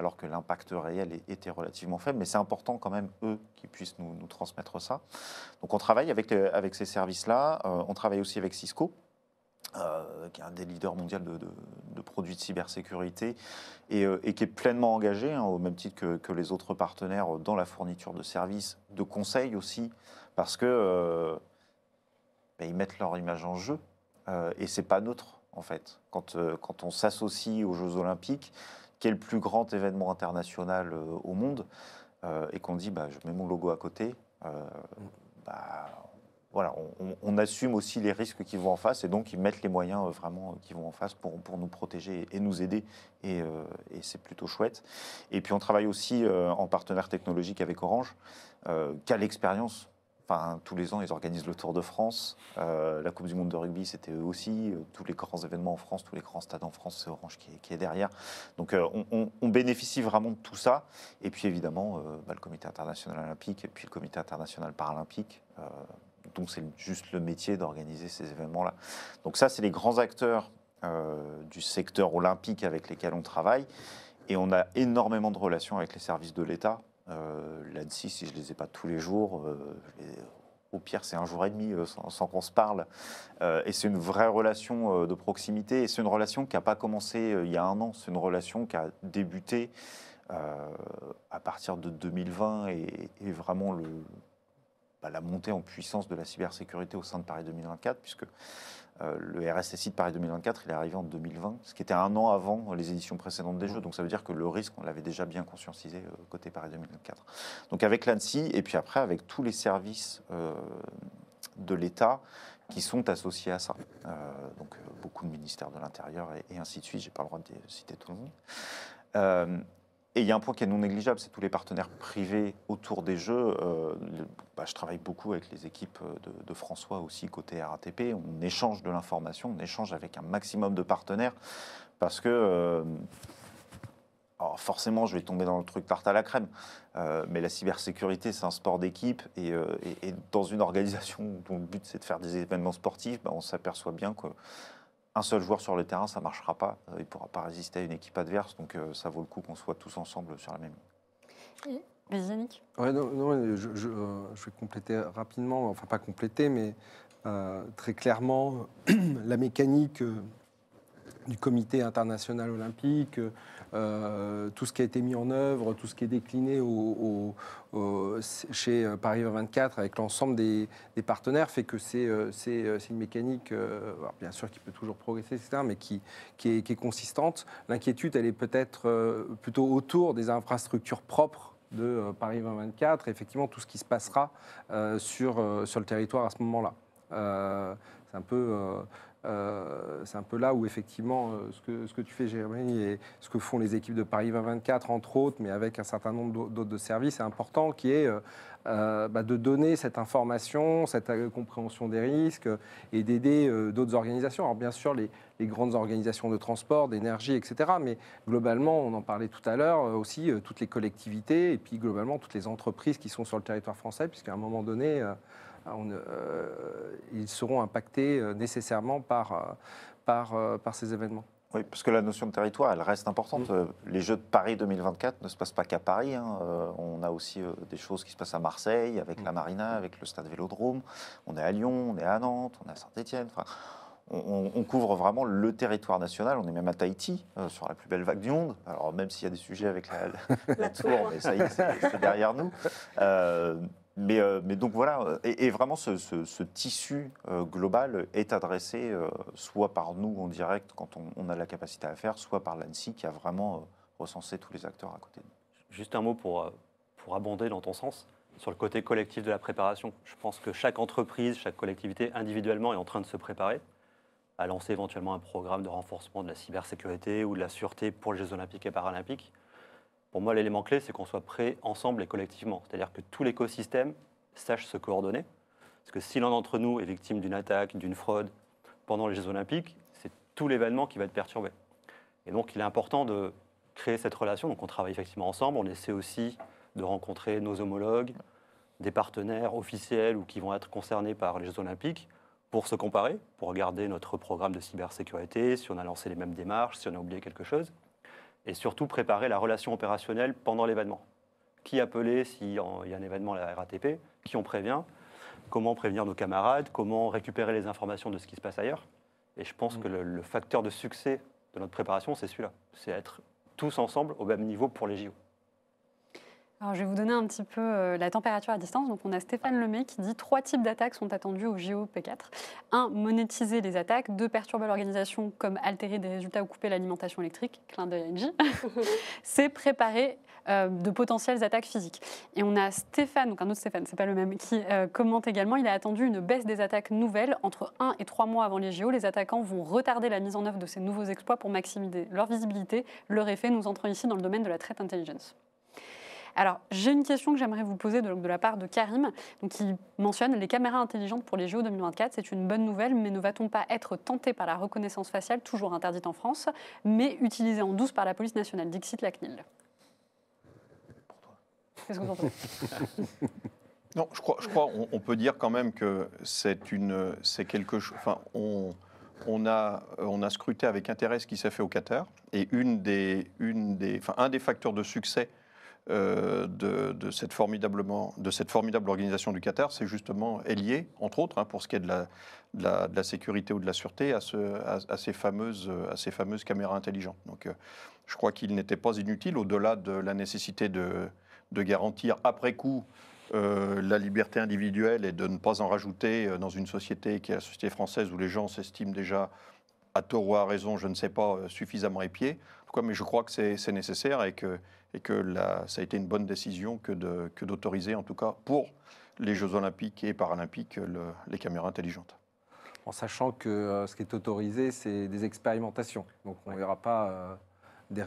alors que l'impact réel était relativement faible. Mais c'est important quand même, eux, qui puissent nous, transmettre ça. Donc on travaille avec, les- avec ces services-là. Euh, on travaille aussi avec Cisco, euh, qui est un des leaders mondiaux de, produits de cybersécurité et, euh, qui est pleinement engagé, hein, au même titre que, les autres partenaires, dans la fourniture de services, de conseils aussi, parce que euh, ben, ils mettent leur image en jeu euh, et c'est pas neutre en fait. Quand, euh, quand on s'associe aux Jeux Olympiques, qui est le plus grand événement international euh, au monde, euh, et qu'on dit bah, je mets mon logo à côté, euh, bah, voilà, on, assume aussi les risques qui vont en face et donc ils mettent les moyens vraiment qui vont en face pour, nous protéger et nous aider. Et, c'est plutôt chouette. Et puis on travaille aussi en partenaire technologique avec Orange, qui a l'expérience. Tous les ans, ils organisent le Tour de France. Euh, la Coupe du Monde de rugby, c'était eux aussi. Euh, tous les grands événements en France, tous les grands stades en France, c'est Orange qui est, derrière. Donc euh, on, bénéficie vraiment de tout ça. Et puis évidemment, bah, le Comité international olympique et puis le Comité international paralympique. dont c'est juste le métier d'organiser ces événements-là. Donc ça, c'est les grands acteurs du secteur olympique avec lesquels on travaille. Et on a énormément de relations avec les services de l'État. Euh, L'ANSI, si je ne les ai pas tous les jours, euh, au pire, c'est un jour et demi euh, sans, qu'on se parle. Euh, et c'est une vraie relation de proximité. Et c'est une relation qui n'a pas commencé il y a un an. C'est une relation qui a débuté à partir de 2020 et, vraiment bah, la montée en puissance de la cybersécurité au sein de Paris 2024, puisque euh, le RSSI de Paris 2024, il est arrivé en 2020, ce qui était un an avant les éditions précédentes des Jeux. Donc ça veut dire que le risque, on l'avait déjà bien conscientisé euh, côté Paris 2024. Donc avec l'ANSI, et puis après avec tous les services euh, de l'État qui sont associés à ça. Donc beaucoup de ministères de l'Intérieur et, et ainsi de suite. J'ai pas le droit de citer tout le monde. Euh, et il y a un point qui est non négligeable, c'est tous les partenaires privés autour des Jeux. Euh, bah, je travaille beaucoup avec les équipes de, de François aussi côté RATP. On échange de l'information, on échange avec un maximum de partenaires parce que euh, alors forcément, je vais tomber dans le truc tarte à la crème, euh, mais la cybersécurité, c'est un sport d'équipe euh, et dans une organisation dont le but c'est de faire des événements sportifs, bah, on s'aperçoit bien que un seul joueur sur le terrain, ça ne marchera pas. Euh, Il ne pourra pas résister à une équipe adverse. Donc, euh, ça vaut le coup qu'on soit tous ensemble sur la même ligne. Yannick Ouais, non, non, je, je, euh, je vais compléter rapidement, enfin pas compléter, mais euh, très clairement, (clears throat) la mécanique euh, du comité international olympique, euh, tout ce qui a été mis en œuvre, tout ce qui est décliné au, chez euh, Paris 24 avec l'ensemble des, partenaires fait que c'est euh, euh, une mécanique, euh, bien sûr qui peut toujours progresser, etc., mais qui, est, consistante. L'inquiétude, elle est peut-être euh, plutôt autour des infrastructures propres de euh, Paris 2024, et effectivement tout ce qui se passera euh, sur, euh, sur le territoire à ce moment-là. Euh, c'est un peu... euh, c'est un peu là où effectivement euh, ce, que, ce que tu fais Jérémy et ce que font les équipes de Paris 2024 entre autres, mais avec un certain nombre d'au- d'autres services, c'est important qui est euh, bah, de donner cette information, cette compréhension des risques et d'aider d'autres organisations. Alors bien sûr les, les grandes organisations de transport, d'énergie, etc. Mais globalement, on en parlait tout à l'heure, aussi toutes les collectivités et puis globalement toutes les entreprises qui sont sur le territoire français, puisqu'à un moment donné, on, euh, ils seront impactés euh, nécessairement par, euh, par, euh, par ces événements. Oui, parce que la notion de territoire, elle reste importante. Euh, Les Jeux de Paris 2024 ne se passent pas qu'à Paris. hein. Euh, on a aussi euh, des choses qui se passent à Marseille, avec la Marina, avec le stade Vélodrome. On est à Lyon, on est à Nantes, on est à Saint-Étienne. Enfin, on, couvre vraiment le territoire national. On est même à Tahiti, euh, sur la plus belle vague du monde. Alors, même s'il y a des sujets avec la, la- la tour, (laughs) mais ça y est, c'est c'est derrière nous. Euh, mais, euh, mais donc voilà, euh, et, vraiment ce, tissu euh, global est adressé soit par nous en direct quand on, a la capacité à faire, soit par l'ANSI qui a vraiment recensé tous les acteurs à côté de nous. Juste un mot pour, pour abonder dans ton sens sur le côté collectif de la préparation. Je pense que chaque entreprise, chaque collectivité individuellement est en train de se préparer à lancer éventuellement un programme de renforcement de la cybersécurité ou de la sûreté pour les Jeux olympiques et paralympiques. Pour moi, l'élément clé, c'est qu'on soit prêts ensemble et collectivement. C'est-à-dire que tout l'écosystème sache se coordonner. Parce que si l'un d'entre nous est victime d'une attaque, d'une fraude pendant les Jeux olympiques, c'est tout l'événement qui va être perturbé. Et donc, il est important de créer cette relation. Donc, on travaille effectivement ensemble. On essaie aussi de rencontrer nos homologues, des partenaires officiels ou qui vont être concernés par les Jeux olympiques pour se comparer, pour regarder notre programme de cybersécurité, si on a lancé les mêmes démarches, si on a oublié quelque chose, et surtout préparer la relation opérationnelle pendant l'événement. Qui appeler s'il y a un événement à la RATP, qui on prévient, comment prévenir nos camarades, comment récupérer les informations de ce qui se passe ailleurs? Et je pense que le, le facteur de succès de notre préparation, c'est celui-là, c'est être tous ensemble au même niveau pour les JO. Alors, je vais vous donner un petit peu euh, la température à distance. Donc, on a Stéphane Lemay qui dit trois types d'attaques sont attendues au JO P4. Un, monétiser les attaques. Deux, perturber l'organisation comme altérer des résultats ou couper l'alimentation électrique. Clin d'œil. (laughs) C'est préparer euh, de potentielles attaques physiques. Et on a Stéphane, donc un autre Stéphane, c'est pas le même, qui euh, commente également, il a attendu une baisse des attaques nouvelles entre 1 et 3 mois avant les JO. Les attaquants vont retarder la mise en œuvre de ces nouveaux exploits pour maximiser leur visibilité. Leur effet, nous entrons ici dans le domaine de la threat intelligence. Alors, j'ai une question que j'aimerais vous poser de, la part de Karim, donc, qui mentionne les caméras intelligentes pour les JO 2024. C'est une bonne nouvelle, mais ne va-t-on pas être tenté par la reconnaissance faciale, toujours interdite en France, mais utilisée en douce par la police nationale? Dixit la CNIL Qu'est-ce que vous (laughs) Non, je crois, je crois on peut dire quand même que c'est une, c'est quelque chose. Enfin, on, on a, on a scruté avec intérêt ce qui s'est fait au Qatar, et une des, une des, enfin, un des facteurs de succès euh, de, cette formidablement, de cette formidable organisation du Qatar, c'est justement lié, entre autres, hein, pour ce qui est de la, sécurité ou de la sûreté, à, ce, à, à ces, fameuses, à ces fameuses caméras intelligentes. Donc, euh, je crois qu'il n'était pas inutile, au-delà de la nécessité de, garantir après coup euh, la liberté individuelle et de ne pas en rajouter dans une société qui est la société française où les gens s'estiment déjà, à tort ou à raison, je ne sais pas, suffisamment épiés. En tout cas, mais je crois que c'est nécessaire et que, et que la- ça a été une bonne décision que d'autoriser, en tout cas pour les Jeux olympiques et paralympiques, le- les caméras intelligentes. En sachant que euh, ce qui est autorisé, c'est des expérimentations. Donc on verra pas. euh, des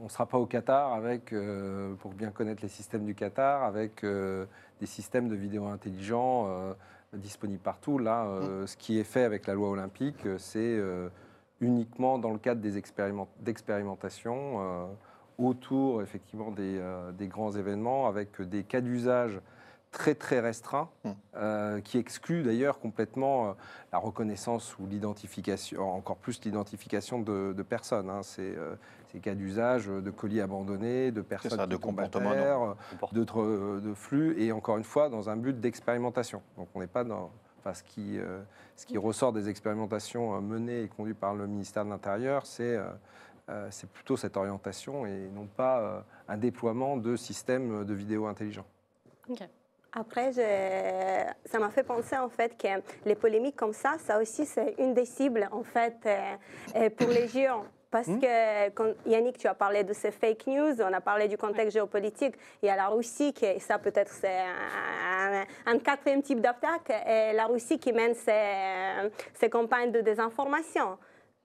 on ne sera pas au Qatar avec, euh, pour bien connaître les systèmes du Qatar, avec euh, des systèmes de vidéo intelligents euh, disponibles partout. Là, euh, ce qui est fait avec la loi olympique, c'est uniquement dans le cadre d'expérimentations euh, autour effectivement des, euh, des grands événements, avec des cas d'usage très très restreints, Mm. euh, qui excluent d'ailleurs complètement euh, la reconnaissance ou l'identification, encore plus l'identification de, de personnes. hein. C'est ces cas d'usage de colis abandonnés, de personnes ça, de comportements de, de flux, et encore une fois dans un but d'expérimentation. Donc on n'est pas dans enfin, ce, qui, euh, ce qui ressort des expérimentations euh, menées et conduites par le ministère de l'Intérieur, c'est euh, euh, c'est plutôt cette orientation et non pas euh, un déploiement de systèmes de vidéo intelligents. Après, je- ça m'a fait penser en fait que les polémiques comme ça, ça aussi c'est une des cibles en fait pour les géants. Parce que quand, Yannick, tu as parlé de ces fake news, on a parlé du contexte géopolitique. Il y a la Russie, qui, et ça peut-être c'est un, un quatrième type d'attaque, et la Russie qui mène ses, ses campagnes de désinformation.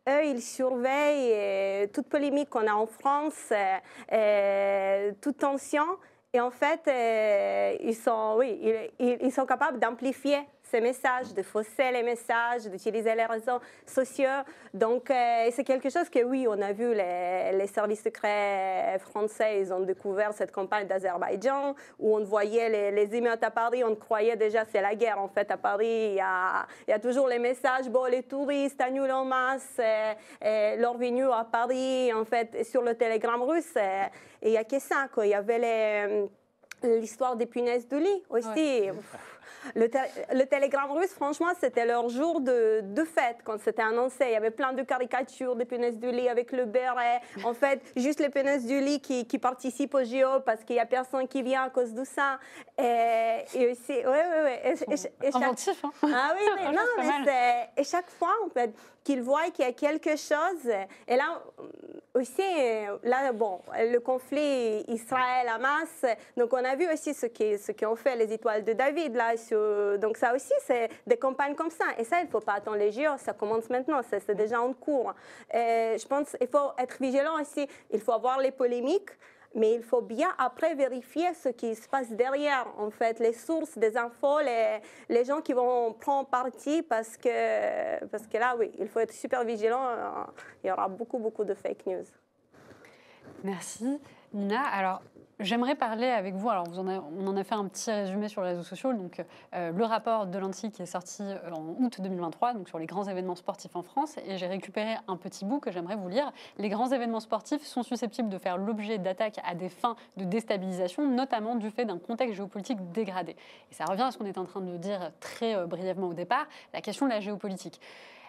Eux, ils surveillent euh, toute polémique qu'on a en France, euh, euh, toute tension. Et en fait, euh, ils, sont, oui, ils- ils sont capables d'amplifier ces messages, de fausser les messages, d'utiliser les réseaux sociaux. Donc, euh, c'est quelque chose que, oui, on a vu, les, les services secrets français, ils ont découvert cette campagne d'Azerbaïdjan, où on voyait les, les émeutes à Paris, on croyait déjà c'est la guerre, en fait, à Paris. Il y a, il y a toujours les messages, bon, les touristes annulent en masse euh, euh, leur venue à Paris, en fait, sur le télégramme russe. et il n'y a que ça, quoi. Il y avait les l'histoire des punaises de lit aussi. Le, té- le télégramme russe, franchement, c'était leur jour de, de fête quand c'était annoncé. Il y avait plein de caricatures des punaises du lit avec le béret. En fait, juste les punaises du lit qui, qui participent au JO parce qu'il n'y a personne qui vient à cause de ça. Et, et aussi, oui, oui, oui. Et, et- chaque- Inventif, hein ah oui, mais (laughs) non, mais c'est. Et chaque fois, en fait, qu'ils voient qu'il y a quelque chose. Et là, aussi, euh, là, bon, le conflit Israël-Hamas. Donc, on a vu aussi ce qui- ce qu'ont fait les étoiles de David. Là, donc, ça aussi, c'est des campagnes comme ça. Et ça, il ne faut pas attendre les JO. Ça commence maintenant. C'est déjà en cours. Je pense qu'il faut être vigilant aussi. Il faut avoir les polémiques. Mais il faut bien après vérifier ce qui se passe derrière, en fait, les sources des infos, les, les gens qui vont prendre parti, parce que, parce que là, oui, il faut être super vigilant. euh, Il y aura beaucoup, beaucoup de fake news. Merci. Nina, alors j'aimerais parler avec vous, alors on en a fait un petit résumé sur les réseaux sociaux, donc euh, le rapport de l'ANSI qui est sorti euh, en août 2023, donc sur les grands événements sportifs en France, et j'ai récupéré un petit bout que j'aimerais vous lire. Les grands événements sportifs sont susceptibles de faire l'objet d'attaques à des fins de déstabilisation, notamment du fait d'un contexte géopolitique dégradé. Et ça revient à ce qu'on est en train de dire très euh, brièvement au départ, la question de la géopolitique.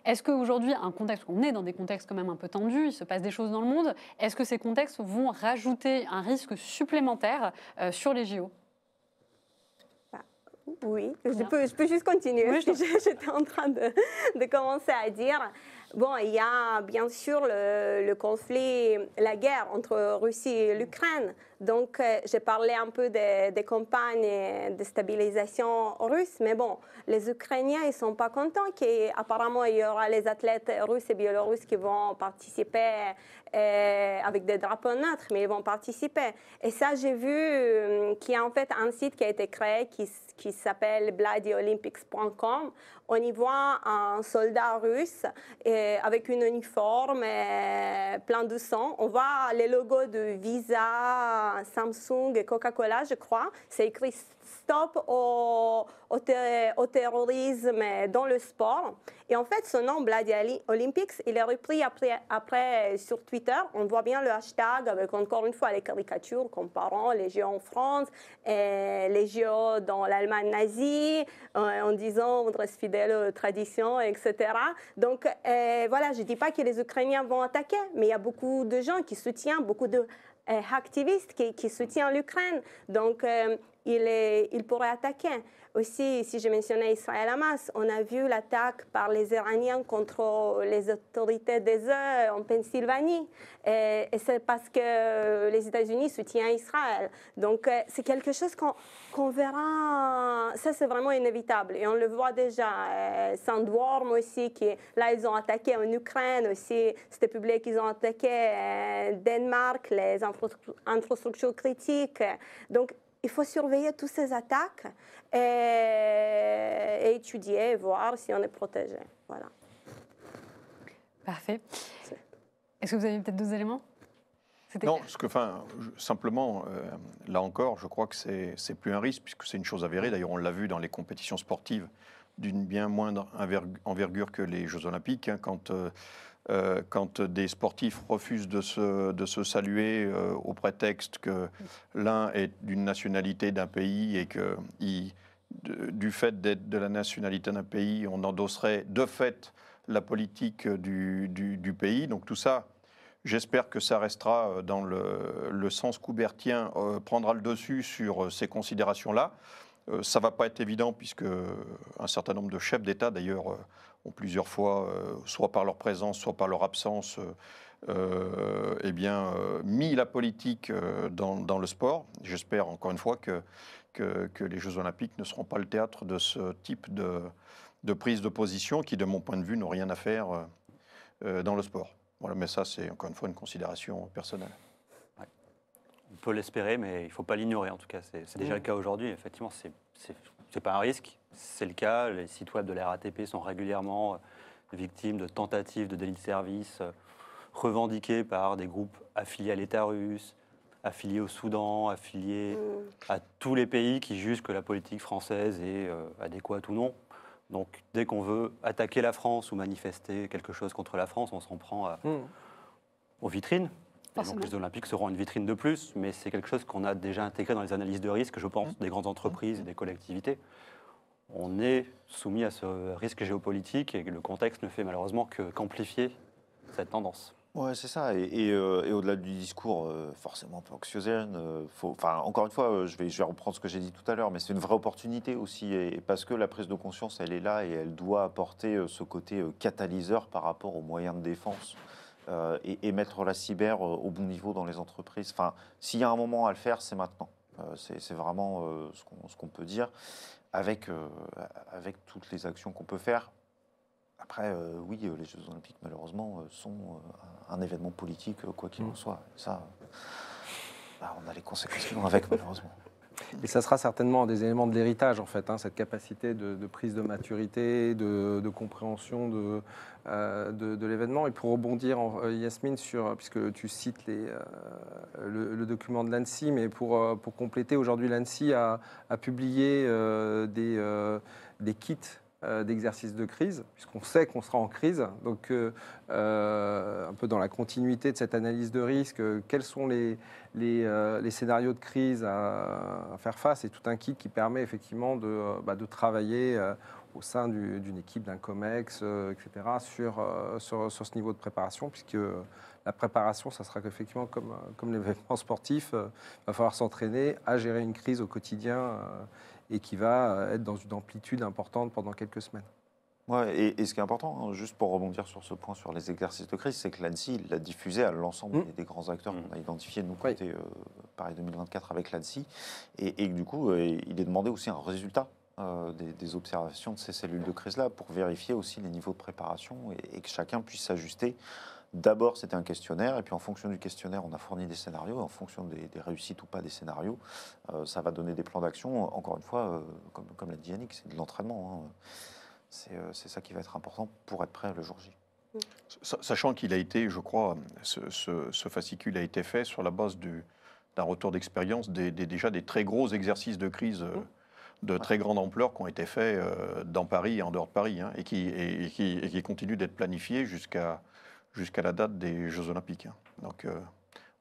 Est-ce qu'aujourd'hui, un contexte, on est dans des contextes quand même un peu tendus, il se passe des choses dans le monde, est-ce que ces contextes vont rajouter un risque supplémentaire euh, sur les JO Oui, je peux, je peux juste continuer Oui, (laughs) j'étais en train de, de commencer à dire. Bon, il y a bien sûr le, le conflit, la guerre entre Russie et l'Ukraine. Donc, euh, j'ai parlé un peu des, campagnes de stabilisation russes, mais bon, les Ukrainiens, ils sont pas contents qu'apparemment, il y aura les athlètes russes et biélorusses qui vont participer euh, avec des drapeaux neutres, mais ils vont participer. Et ça, j'ai vu euh, qu'il y a en fait un site qui a été créé qui, s'appelle bloodyolympics.com. On y voit un soldat russe avec une uniforme euh, plein de sang. On voit les logos de Visa, Samsung et Coca-Cola, je crois. C'est écrit stop au, au, ter- au terrorisme dans le sport. Et en fait, ce nom Bloody Olympics, il est repris après, sur Twitter. On voit bien le hashtag avec encore une fois les caricatures comparant les JO en France et les JO dans l'Allemagne nazie, euh, en disant on reste fidèle aux traditions, etc. Donc euh, voilà, je ne dis pas que les Ukrainiens vont attaquer, mais il y a beaucoup de gens qui soutiennent, beaucoup de euh, activistes qui, soutiennent l'Ukraine. Donc, euh, il pourrait attaquer. Aussi, si je mentionnais Israël Hamas, on a vu l'attaque par les Iraniens contre les autorités des œufs en Pennsylvanie. Et, c'est parce que les États-Unis soutiennent Israël. Donc, euh, c'est quelque chose qu'on qu'on verra. Ça, c'est vraiment inévitable. Et on le voit déjà. Euh, Sandworm aussi, qui, là, ils ont attaqué en Ukraine aussi. C'était publié qu'ils ont attaqué euh, Danemark, les infra- infrastructures critiques. Donc, il faut surveiller toutes ces attaques et, et étudier, voir si on est protégé. Voilà. Parfait. Est-ce que vous avez peut-être d'autres éléments? Non, parce que, enfin, simplement, euh, là encore, je crois que c'est plus un risque, puisque c'est une chose avérée. D'ailleurs, on l'a vu dans les compétitions sportives d'une bien moindre enverg- envergure que les Jeux Olympiques, hein, quand, euh, euh, quand des sportifs refusent de se, de se saluer euh, au prétexte que l'un est d'une nationalité d'un pays et que du fait d'être de la nationalité d'un pays, on endosserait de fait la politique du, du- pays. Donc tout ça, J'espère que ça restera euh, dans le, le sens coubertien, prendra le dessus sur ces considérations-là. Ça ne va pas être évident puisque un certain nombre de chefs d'État, d'ailleurs, ont plusieurs fois, euh, soit par leur présence, soit par leur absence, euh, euh, eh bien, mis la politique dans, dans le sport. J'espère encore une fois que, que, que les Jeux Olympiques ne seront pas le théâtre de ce type de, de prise de position qui, de mon point de vue, n'ont rien à faire dans le sport. Voilà, mais ça, c'est encore une fois une considération personnelle. On peut l'espérer, mais il ne faut pas l'ignorer. En tout cas, c'est c'est déjà le cas aujourd'hui. Effectivement, ce n'est pas un risque. C'est le cas. Les sites web de la RATP sont régulièrement euh, victimes de tentatives de délit de service euh, revendiquées par des groupes affiliés à l'État russe, affiliés au Soudan, affiliés Mm. à tous les pays qui jugent que la politique française est euh, adéquate ou non. Donc, dès qu'on veut attaquer la France ou manifester quelque chose contre la France, on s'en prend à- Hmm. aux vitrines. Et donc les Olympiques seront une vitrine de plus, mais c'est quelque chose qu'on a déjà intégré dans les analyses de risque, je pense, des grandes entreprises et des collectivités. On est soumis à ce risque géopolitique et le contexte ne fait malheureusement qu'amplifier cette tendance. Ouais, c'est ça. Et, euh, au-delà du discours euh, forcément un peu anxiogène, euh, encore une fois, je vais, reprendre ce que j'ai dit tout à l'heure, mais c'est une vraie opportunité aussi, et, parce que la prise de conscience, elle est là et elle doit apporter ce côté catalyseur par rapport aux moyens de défense et, et mettre la cyber au bon niveau dans les entreprises. S'il y a un moment à le faire, c'est maintenant. C'est vraiment ce qu'on peut dire, avec, euh, avec toutes les actions qu'on peut faire. Après, euh, oui, les Jeux Olympiques, malheureusement, euh, sont un, événement politique, quoi qu'il en Mm. soit. Ça, bah, on a les conséquences qui vont avec, malheureusement. (laughs) Et ça sera certainement des éléments de l'héritage, en fait, hein, cette capacité de, prise de maturité, de, compréhension de, euh, de, l'événement. Et pour rebondir, en- euh, Yasmine, sur, puisque tu cites euh, le, document de l'ANSI, mais pour, compléter, aujourd'hui, l'ANSI a, publié des kits euh, d'exercice de crise, puisqu'on sait qu'on sera en crise. Donc, euh, euh, un peu dans la continuité de cette analyse de risque, quels sont les, les, scénarios de crise à, faire face? Et tout un kit qui permet effectivement de, bah, de travailler au sein du- d'une équipe, d'un COMEX, etc., sur, sur, ce niveau de préparation, puisque la préparation, ça sera qu'effectivement, comme, comme l'événement sportif, il va falloir s'entraîner à gérer une crise au quotidien et qui va euh, être dans une amplitude importante pendant quelques semaines. Ouais, et, et ce qui est important, hein, juste pour rebondir sur ce point sur les exercices de crise, c'est que l'ANSI l'a diffusé à l'ensemble Mm. des, des grands acteurs Mm. qu'on a identifiés, nous, Oui. côté euh, Paris 2024 avec l'ANSI. Et, et que, du coup, euh, il est demandé aussi un résultat euh, des, des observations de ces cellules de crise-là pour vérifier aussi les niveaux de préparation et, et que chacun puisse s'ajuster. D'abord, c'était un questionnaire, et puis en fonction du questionnaire, on a fourni des scénarios. Et en fonction des, des réussites ou pas des scénarios, euh, ça va donner des plans d'action. Encore une fois, euh, comme, comme l'a dit Yannick, c'est de l'entraînement. hein. C'est euh, c'est ça qui va être important pour être prêt le jour J. Sa- Sachant qu'il a été, je crois, ce, ce- ce fascicule a été fait sur la base du- d'un retour d'expérience des, des- déjà des très gros exercices de crise euh, de très grande ampleur qui ont été faits dans Paris et en dehors de Paris, hein, et, qui, et, et qui, et qui continuent d'être planifiés jusqu'à jusqu'à la date des Jeux Olympiques. Donc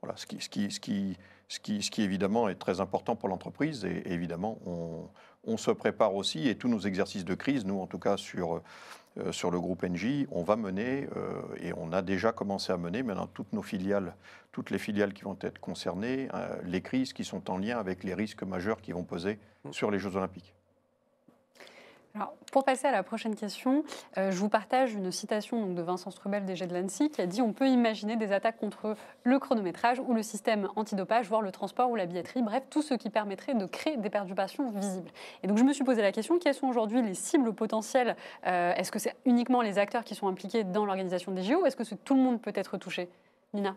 voilà, ce qui, ce, qui, ce, qui, ce, qui, ce qui évidemment est très important pour l'entreprise, et, et évidemment on, on se prépare aussi, et tous nos exercices de crise, nous en tout cas sur euh, sur le groupe NJ, on va mener, euh, et on a déjà commencé à mener maintenant toutes nos filiales, toutes les filiales qui vont être concernées, euh, les crises qui sont en lien avec les risques majeurs qui vont peser sur les Jeux Olympiques. Pour passer à la prochaine question, euh, je vous partage une citation de Vincent Strubel, DG de l'ANSI, qui a dit on peut imaginer des attaques contre le chronométrage ou le système antidopage, voire le transport ou la billetterie, bref, tout ce qui permettrait de créer des perturbations visibles. Et donc, je me suis posé la question quelles sont aujourd'hui les cibles potentielles Euh, Est-ce que c'est uniquement les acteurs qui sont impliqués dans l'organisation des JO ou est-ce que tout le monde peut être touché? Nina?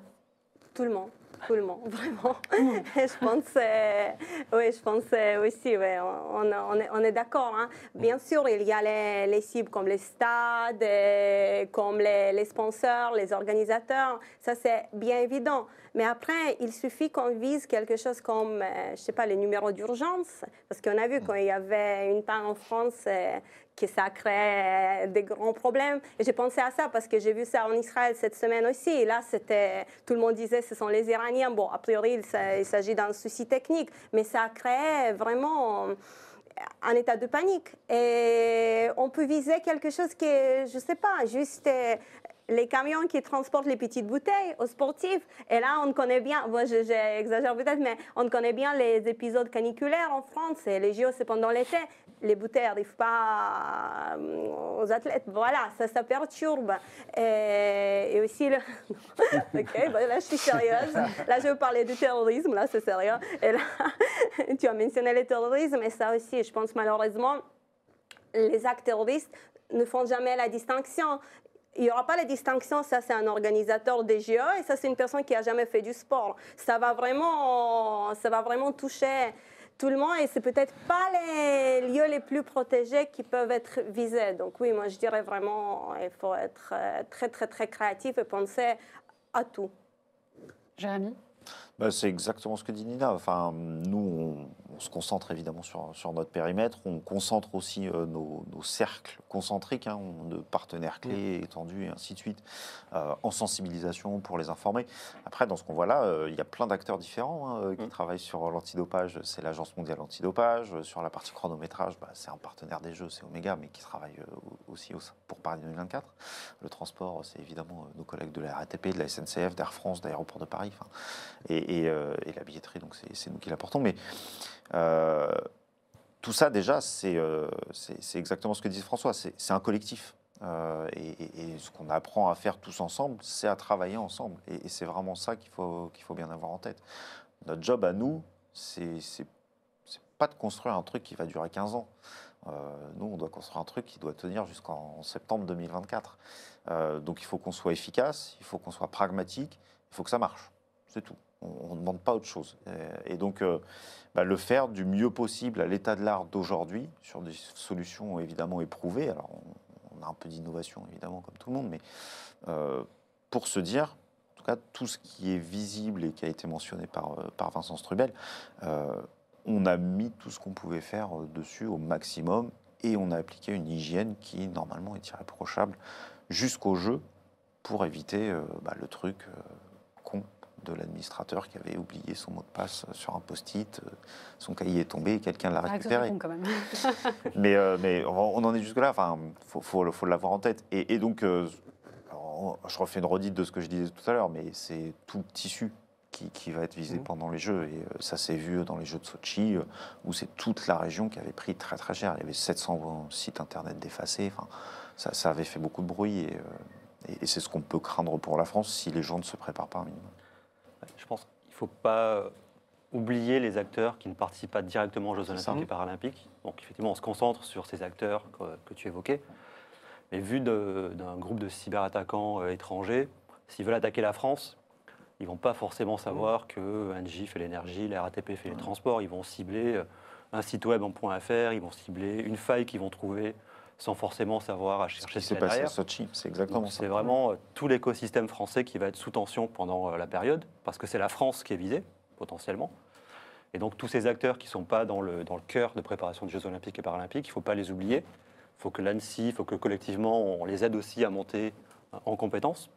Tout le monde, tout le monde, vraiment. je pense, euh, oui, je pense euh, aussi, ouais, on, on est, on est d'accord. hein. Bien sûr, il y a les, les cibles comme les stades, euh, comme les, les sponsors, les organisateurs. Ça, c'est bien évident. Mais après, il suffit qu'on vise quelque chose comme, euh, je sais pas, les numéros d'urgence. Parce qu'on a vu quand il y avait une panne en France, euh, que ça crée des grands problèmes. Et j'ai pensé à ça parce que j'ai vu ça en Israël cette semaine aussi. Là, c'était, tout le monde disait ce sont les Iraniens. Bon, a priori, il s'a- il s'agit d'un souci technique, mais ça a vraiment un état de panique. Et on peut viser quelque chose qui je sais pas, juste euh, les camions qui transportent les petites bouteilles aux sportifs. Et là, on connaît bien, moi je- j'exagère peut-être, mais on connaît bien les épisodes caniculaires en France. Et les JO, c'est pendant l'été. Les bouteilles n'arrivent pas euh, aux athlètes. Voilà, ça, ça perturbe. Et, aussi, le... (laughs) bah là, je suis sérieuse. Là, je veux parler du terrorisme, là, c'est sérieux. Et là, (laughs) tu as mentionné le terrorisme, et ça aussi, je pense malheureusement, les actes terroristes ne font jamais la distinction. Il n'y aura pas la distinction, ça c'est un organisateur des JO et ça c'est une personne qui a jamais fait du sport. Ça va vraiment, ça va vraiment toucher tout le monde et c'est peut-être pas les lieux les plus protégés qui peuvent être visés. Donc oui, moi je dirais vraiment, il faut être euh, très très très créatif et penser à tout. Jérémy? Bah, c'est exactement ce que dit Nina. Enfin, nous, on, on se concentre évidemment sur, sur notre périmètre. On concentre aussi euh, nos, nos cercles concentriques hein, de partenaires clés étendus et ainsi de suite, euh, en sensibilisation pour les informer. Après, dans ce qu'on voit là, euh, il y a plein d'acteurs différents hein, euh, qui travaillent sur l'antidopage. C'est l'Agence mondiale antidopage. Sur la partie chronométrage, bah, c'est un partenaire des Jeux, c'est Omega, mais qui travaille aussi au- pour Paris 2024. Le transport, c'est évidemment nos collègues de la RATP, de la SNCF, d'Air France, d'Aéroport de Paris. Et, et, et la billetterie, donc c'est c'est nous qui l'apportons. Mais euh, tout ça, déjà, c'est euh, exactement ce que disait François, c'est un collectif. Euh, et, ce qu'on apprend à faire tous ensemble, c'est à travailler ensemble. Et, c'est vraiment ça qu'il faut, bien avoir en tête. Notre job à nous, c'est pas de construire un truc qui va durer 15 ans. Nous, on doit construire un truc qui doit tenir jusqu'en septembre 2024. Euh, donc il faut qu'on soit efficace, il faut qu'on soit pragmatique, il faut que ça marche. C'est tout. On ne demande pas autre chose. Euh, Et donc, euh, bah, le faire du mieux possible à l'état de l'art d'aujourd'hui, sur des solutions évidemment éprouvées. Alors, on, a un peu d'innovation, évidemment, comme tout le monde, mais euh, pour se dire, en tout cas, tout ce qui est visible et qui a été mentionné par, Vincent Strubel, on a mis tout ce qu'on pouvait faire dessus au maximum et on a appliqué une hygiène qui, normalement, est irréprochable jusqu'au jeu pour éviter bah, le truc con de l'administrateur qui avait oublié son mot de passe sur un post-it, euh, son cahier est tombé et quelqu'un l'a Ah, récupéré. quand même. (laughs) Mais, euh, mais on en est jusque-là, enfin, il faut, faut- faut l'avoir en tête. Et, et donc, euh, je refais une redite de ce que je disais tout à l'heure, mais c'est tout le tissu qui, qui va être visé Mhm. pendant les Jeux. Et ça s'est vu dans les Jeux de Sochi, où c'est toute la région qui avait pris très très cher. Il y avait 700 sites internet défacés. Enfin, ça, ça avait fait beaucoup de bruit. Et, et- et c'est ce qu'on peut craindre pour la France si les gens ne se préparent pas un minimum. Je pense qu'il ne faut pas euh, oublier les acteurs qui ne participent pas directement aux Jeux Olympiques et Paralympiques. Donc effectivement, on se concentre sur ces acteurs que, que tu évoquais. Mais vu d'un groupe de cyberattaquants euh, étrangers, s'ils veulent attaquer la France, ils ne vont pas forcément savoir que Engie fait l'énergie, la RATP fait les transports. Ils vont cibler euh, un site web en .fr, ils vont cibler une faille qu'ils vont trouver sans forcément savoir à Ce chercher qui ce s'est y a passé à derrière. Sochi, c'est exactement Donc, ça. C'est vraiment euh, tout l'écosystème français qui va être sous tension pendant euh, la période, parce que c'est la France qui est visée, potentiellement. Et donc tous ces acteurs qui ne sont pas dans le, dans le cœur de préparation des Jeux Olympiques et Paralympiques, il ne faut pas les oublier. Il faut que l'ANSI, il faut que collectivement, on les aide aussi à monter euh, en compétences,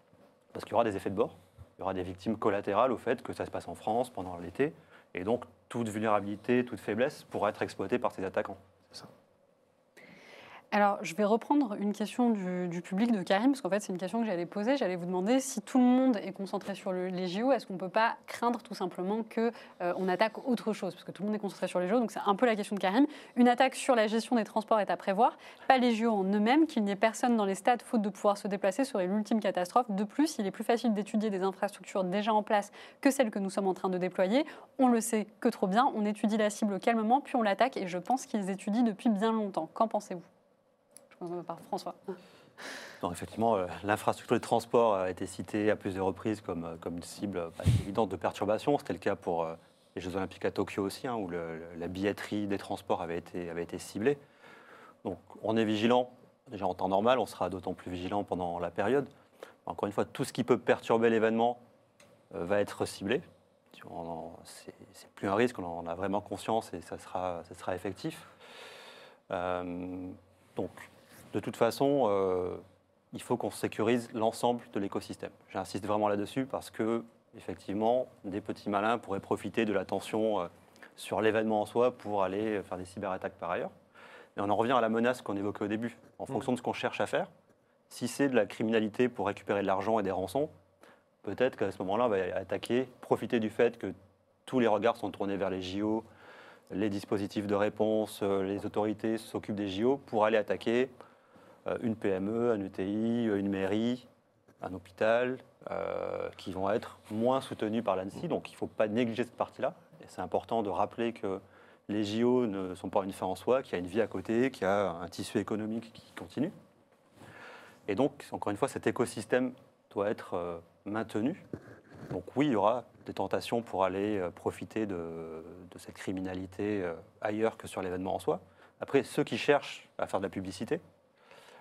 parce qu'il y aura des effets de bord. Il y aura des victimes collatérales au fait que ça se passe en France pendant l'été. Et donc toute vulnérabilité, toute faiblesse pourra être exploitée par ces attaquants. Alors, je vais reprendre une question du, public de Karim, parce qu'en fait, c'est une question que j'allais poser. J'allais vous demander si tout le monde est concentré sur le- les JO, est-ce qu'on ne peut pas craindre tout simplement qu'on attaque autre chose? Parce que tout le monde est concentré sur les JO, donc c'est un peu la question de Karim. Une attaque sur la gestion des transports est à prévoir, pas les JO en eux-mêmes, qu'il n'y ait personne dans les stades faute de pouvoir se déplacer serait l'ultime catastrophe. De plus, il est plus facile d'étudier des infrastructures déjà en place que celles que nous sommes en train de déployer. On le sait que trop bien, on étudie la cible calmement, puis on l'attaque, et je pense qu'ils étudient depuis bien longtemps. Qu'en pensez-vous? Par François. Non, effectivement, euh, l'infrastructure de transport a été citée à plusieurs reprises comme, euh, comme une cible euh, évidente de perturbation. C'était le cas pour les Jeux Olympiques à Tokyo aussi, hein, où la billetterie des transports avait été, avait été ciblée. Donc on est vigilant, déjà en temps normal, on sera d'autant plus vigilant pendant la période. Encore une fois, tout ce qui peut perturber l'événement va être ciblé. C'est plus un risque, on en a vraiment conscience et ça sera, ça sera effectif. Donc, de toute façon, euh, il faut qu'on sécurise l'ensemble de l'écosystème. J'insiste vraiment là-dessus parce que, effectivement, des petits malins pourraient profiter de la tension euh, sur l'événement en soi pour aller faire des cyberattaques par ailleurs. Et on en revient à la menace qu'on évoquait au début. En fonction de ce qu'on cherche à faire, si c'est de la criminalité pour récupérer de l'argent et des rançons, peut-être qu'à ce moment-là, on va attaquer, profiter du fait que tous les regards sont tournés vers les JO, les dispositifs de réponse, euh, les autorités s'occupent des JO pour aller attaquer une PME, un ETI, une mairie, un hôpital, euh, qui vont être moins soutenus par l'ANSI. Donc il ne faut pas négliger cette partie-là. Et c'est important de rappeler que les JO ne sont pas une fin en soi, qu'il y a une vie à côté, qu'il y a un tissu économique qui continue. Et donc, encore une fois, cet écosystème doit être euh, maintenu. Donc oui, il y aura des tentations pour aller euh, profiter de, de cette criminalité euh, ailleurs que sur l'événement en soi. Après, ceux qui cherchent à faire de la publicité,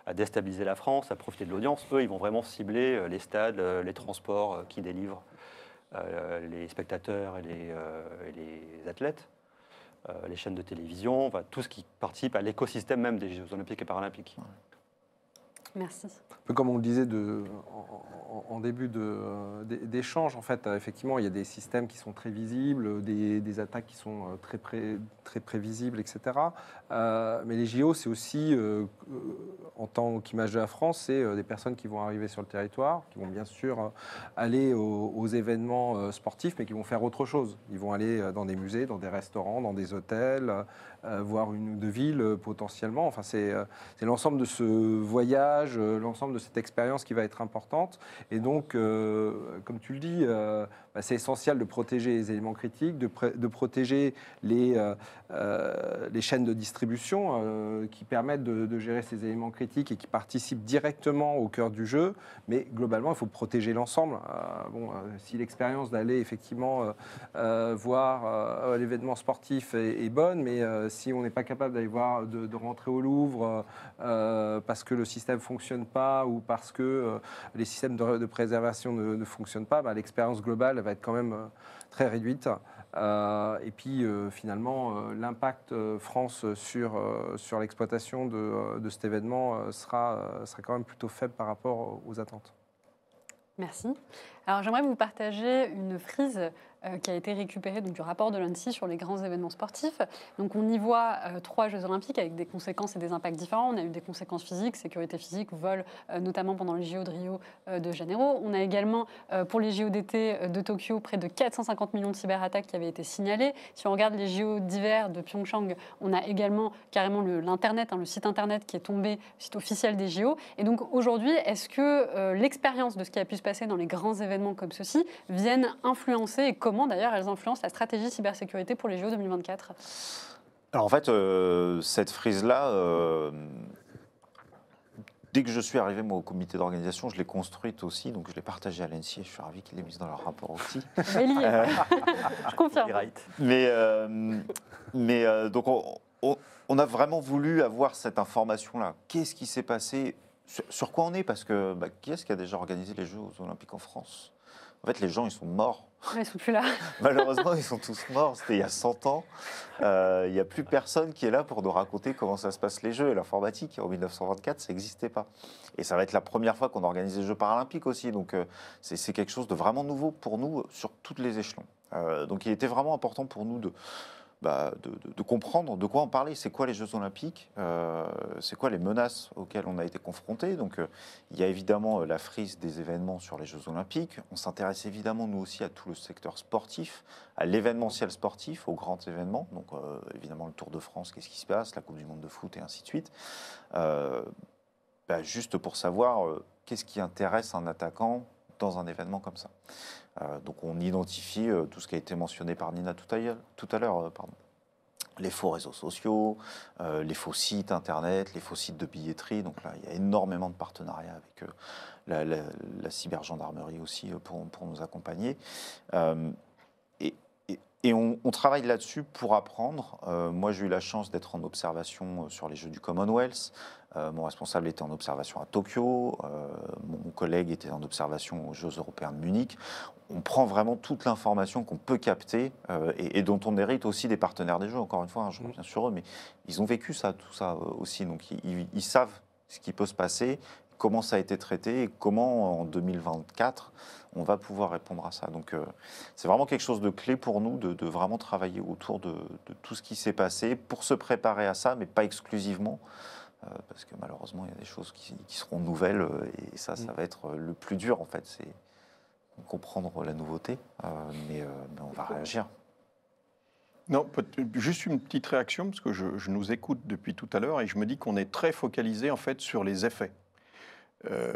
à déstabiliser la France, à profiter de l'audience, eux, ils vont vraiment cibler euh, les stades, euh, les transports euh, qui délivrent les spectateurs et les, athlètes, les chaînes de télévision, tout ce qui participe à l'écosystème même des Jeux Olympiques et Paralympiques. Merci. Un peu comme on le disait en, début euh, d'é- d'échange, en fait, euh, effectivement, il y a des systèmes qui sont très visibles, des, attaques qui sont euh, très, pré- très prévisibles, etc. Mais les JO, c'est aussi, en tant qu'image de la France, c'est des personnes qui vont arriver sur le territoire, qui vont bien sûr aller aux, événements sportifs, mais qui vont faire autre chose. Ils vont aller dans des musées, dans des restaurants, dans des hôtels, euh, voir une ou deux villes euh, potentiellement. Enfin, c'est euh, c'est l'ensemble de ce voyage, l'ensemble de cette expérience qui va être importante. Et donc, comme tu le dis, bah, c'est essentiel de protéger les éléments critiques, de, protéger les, chaînes de distribution qui permettent de, gérer ces éléments critiques et qui participent directement au cœur du jeu. Mais globalement, il faut protéger l'ensemble. Bon, si l'expérience d'aller effectivement voir l'événement sportif est, est bonne, mais si on n'est pas capable d'aller voir, de, rentrer au Louvre euh, parce que le système fonctionne pas ou parce que euh, les systèmes de, préservation ne, ne fonctionnent pas, bah, l'expérience globale va être quand même euh, très réduite. Euh, et puis euh, finalement, euh, l'impact euh, France sur, euh, sur l'exploitation de, euh, de cet événement euh, sera, euh, sera quand même plutôt faible par rapport aux attentes. Merci. Alors j'aimerais vous partager une frise euh, qui a été récupéré donc, du rapport de l'ANSI sur les grands événements sportifs. Donc on y voit euh, trois Jeux olympiques avec des conséquences et des impacts différents. On a eu des conséquences physiques, sécurité physique, vol, euh, notamment pendant les JO de Rio de Janeiro. On a également pour les JO d'été de Tokyo près de 450 millions de cyberattaques qui avaient été signalées. Si on regarde les JO d'hiver de Pyeongchang, on a également carrément l'Internet, hein, le site Internet qui est tombé, le site officiel des JO. Et donc aujourd'hui, est-ce que l'expérience de ce qui a pu se passer dans les grands événements comme ceci viennent influencer et comment d'ailleurs elles influencent la stratégie cybersécurité pour les JO 2024 Alors en fait, euh, cette frise-là, euh, dès que je suis arrivé moi, au comité d'organisation, je l'ai construite aussi, donc je l'ai partagée à l'ANSI et je suis ravi qu'il l'ait mise dans leur rapport aussi. (laughs) Euh, (laughs) je confirme. Mais, euh, mais euh, donc on, on- on a vraiment voulu avoir cette information-là. Qu'est-ce qui s'est passé? Sur, sur quoi on est? Parce que bah, qui est-ce qui a déjà organisé les Jeux Olympiques en France? En fait, les gens, ils sont morts. Ouais, ils sont plus là. (laughs) Malheureusement, ils sont tous morts. C'était il y a 100 ans. Euh, Il n'y a plus personne qui est là pour nous raconter comment ça se passe les Jeux. Et l'informatique, en 1924, ça n'existait pas. Et ça va être la première fois qu'on organise les Jeux paralympiques aussi. Donc, euh, c'est quelque chose de vraiment nouveau pour nous sur tous les échelons. Euh, donc, il était vraiment important pour nous de, bah, de, comprendre de quoi on parlait. C'est quoi les Jeux Olympiques Euh, C'est quoi les menaces auxquelles on a été confrontés? Donc, euh, il y a évidemment euh, la frise des événements sur les Jeux Olympiques. On s'intéresse évidemment, nous aussi, à tout le secteur sportif, à l'événementiel sportif, aux grands événements. Donc, évidemment, le Tour de France, qu'est-ce qui se passe, la Coupe du Monde de foot et ainsi de suite. Bah, juste pour savoir qu'est-ce qui intéresse un attaquant dans un événement comme ça. Euh, donc, on identifie euh, tout ce qui a été mentionné par Nina tout à l'heure. euh. Les faux réseaux sociaux, les faux sites internet, les faux sites de billetterie. Donc là, il y a énormément de partenariats avec la, cybergendarmerie aussi pour, nous accompagner. Et, on, travaille là-dessus pour apprendre. Moi, j'ai eu la chance d'être en observation sur les Jeux du Commonwealth. Euh, mon responsable était en observation à Tokyo. Euh, mon collègue était en observation aux Jeux européens de Munich. On prend vraiment toute l'information qu'on peut capter euh, et, et dont on hérite aussi des partenaires des Jeux. Encore une fois, hein, je reviens sur eux, mais ils ont vécu ça, tout ça aussi. Donc, ils- ils- ils savent ce qui peut se passer, comment ça a été traité et comment en 2024 on va pouvoir répondre à ça. Donc euh, c'est vraiment quelque chose de clé pour nous de, de vraiment travailler autour de, de tout ce qui s'est passé pour se préparer à ça, mais pas exclusivement. Euh, parce que malheureusement, il y a des choses qui, qui seront nouvelles euh, et ça, ça va être euh, le plus dur en fait, c'est comprendre la nouveauté, euh, mais, euh, mais on va réagir. Non, juste une petite réaction, parce que je, je nous écoute depuis tout à l'heure et je me dis qu'on est très focalisé en fait sur les effets. Euh,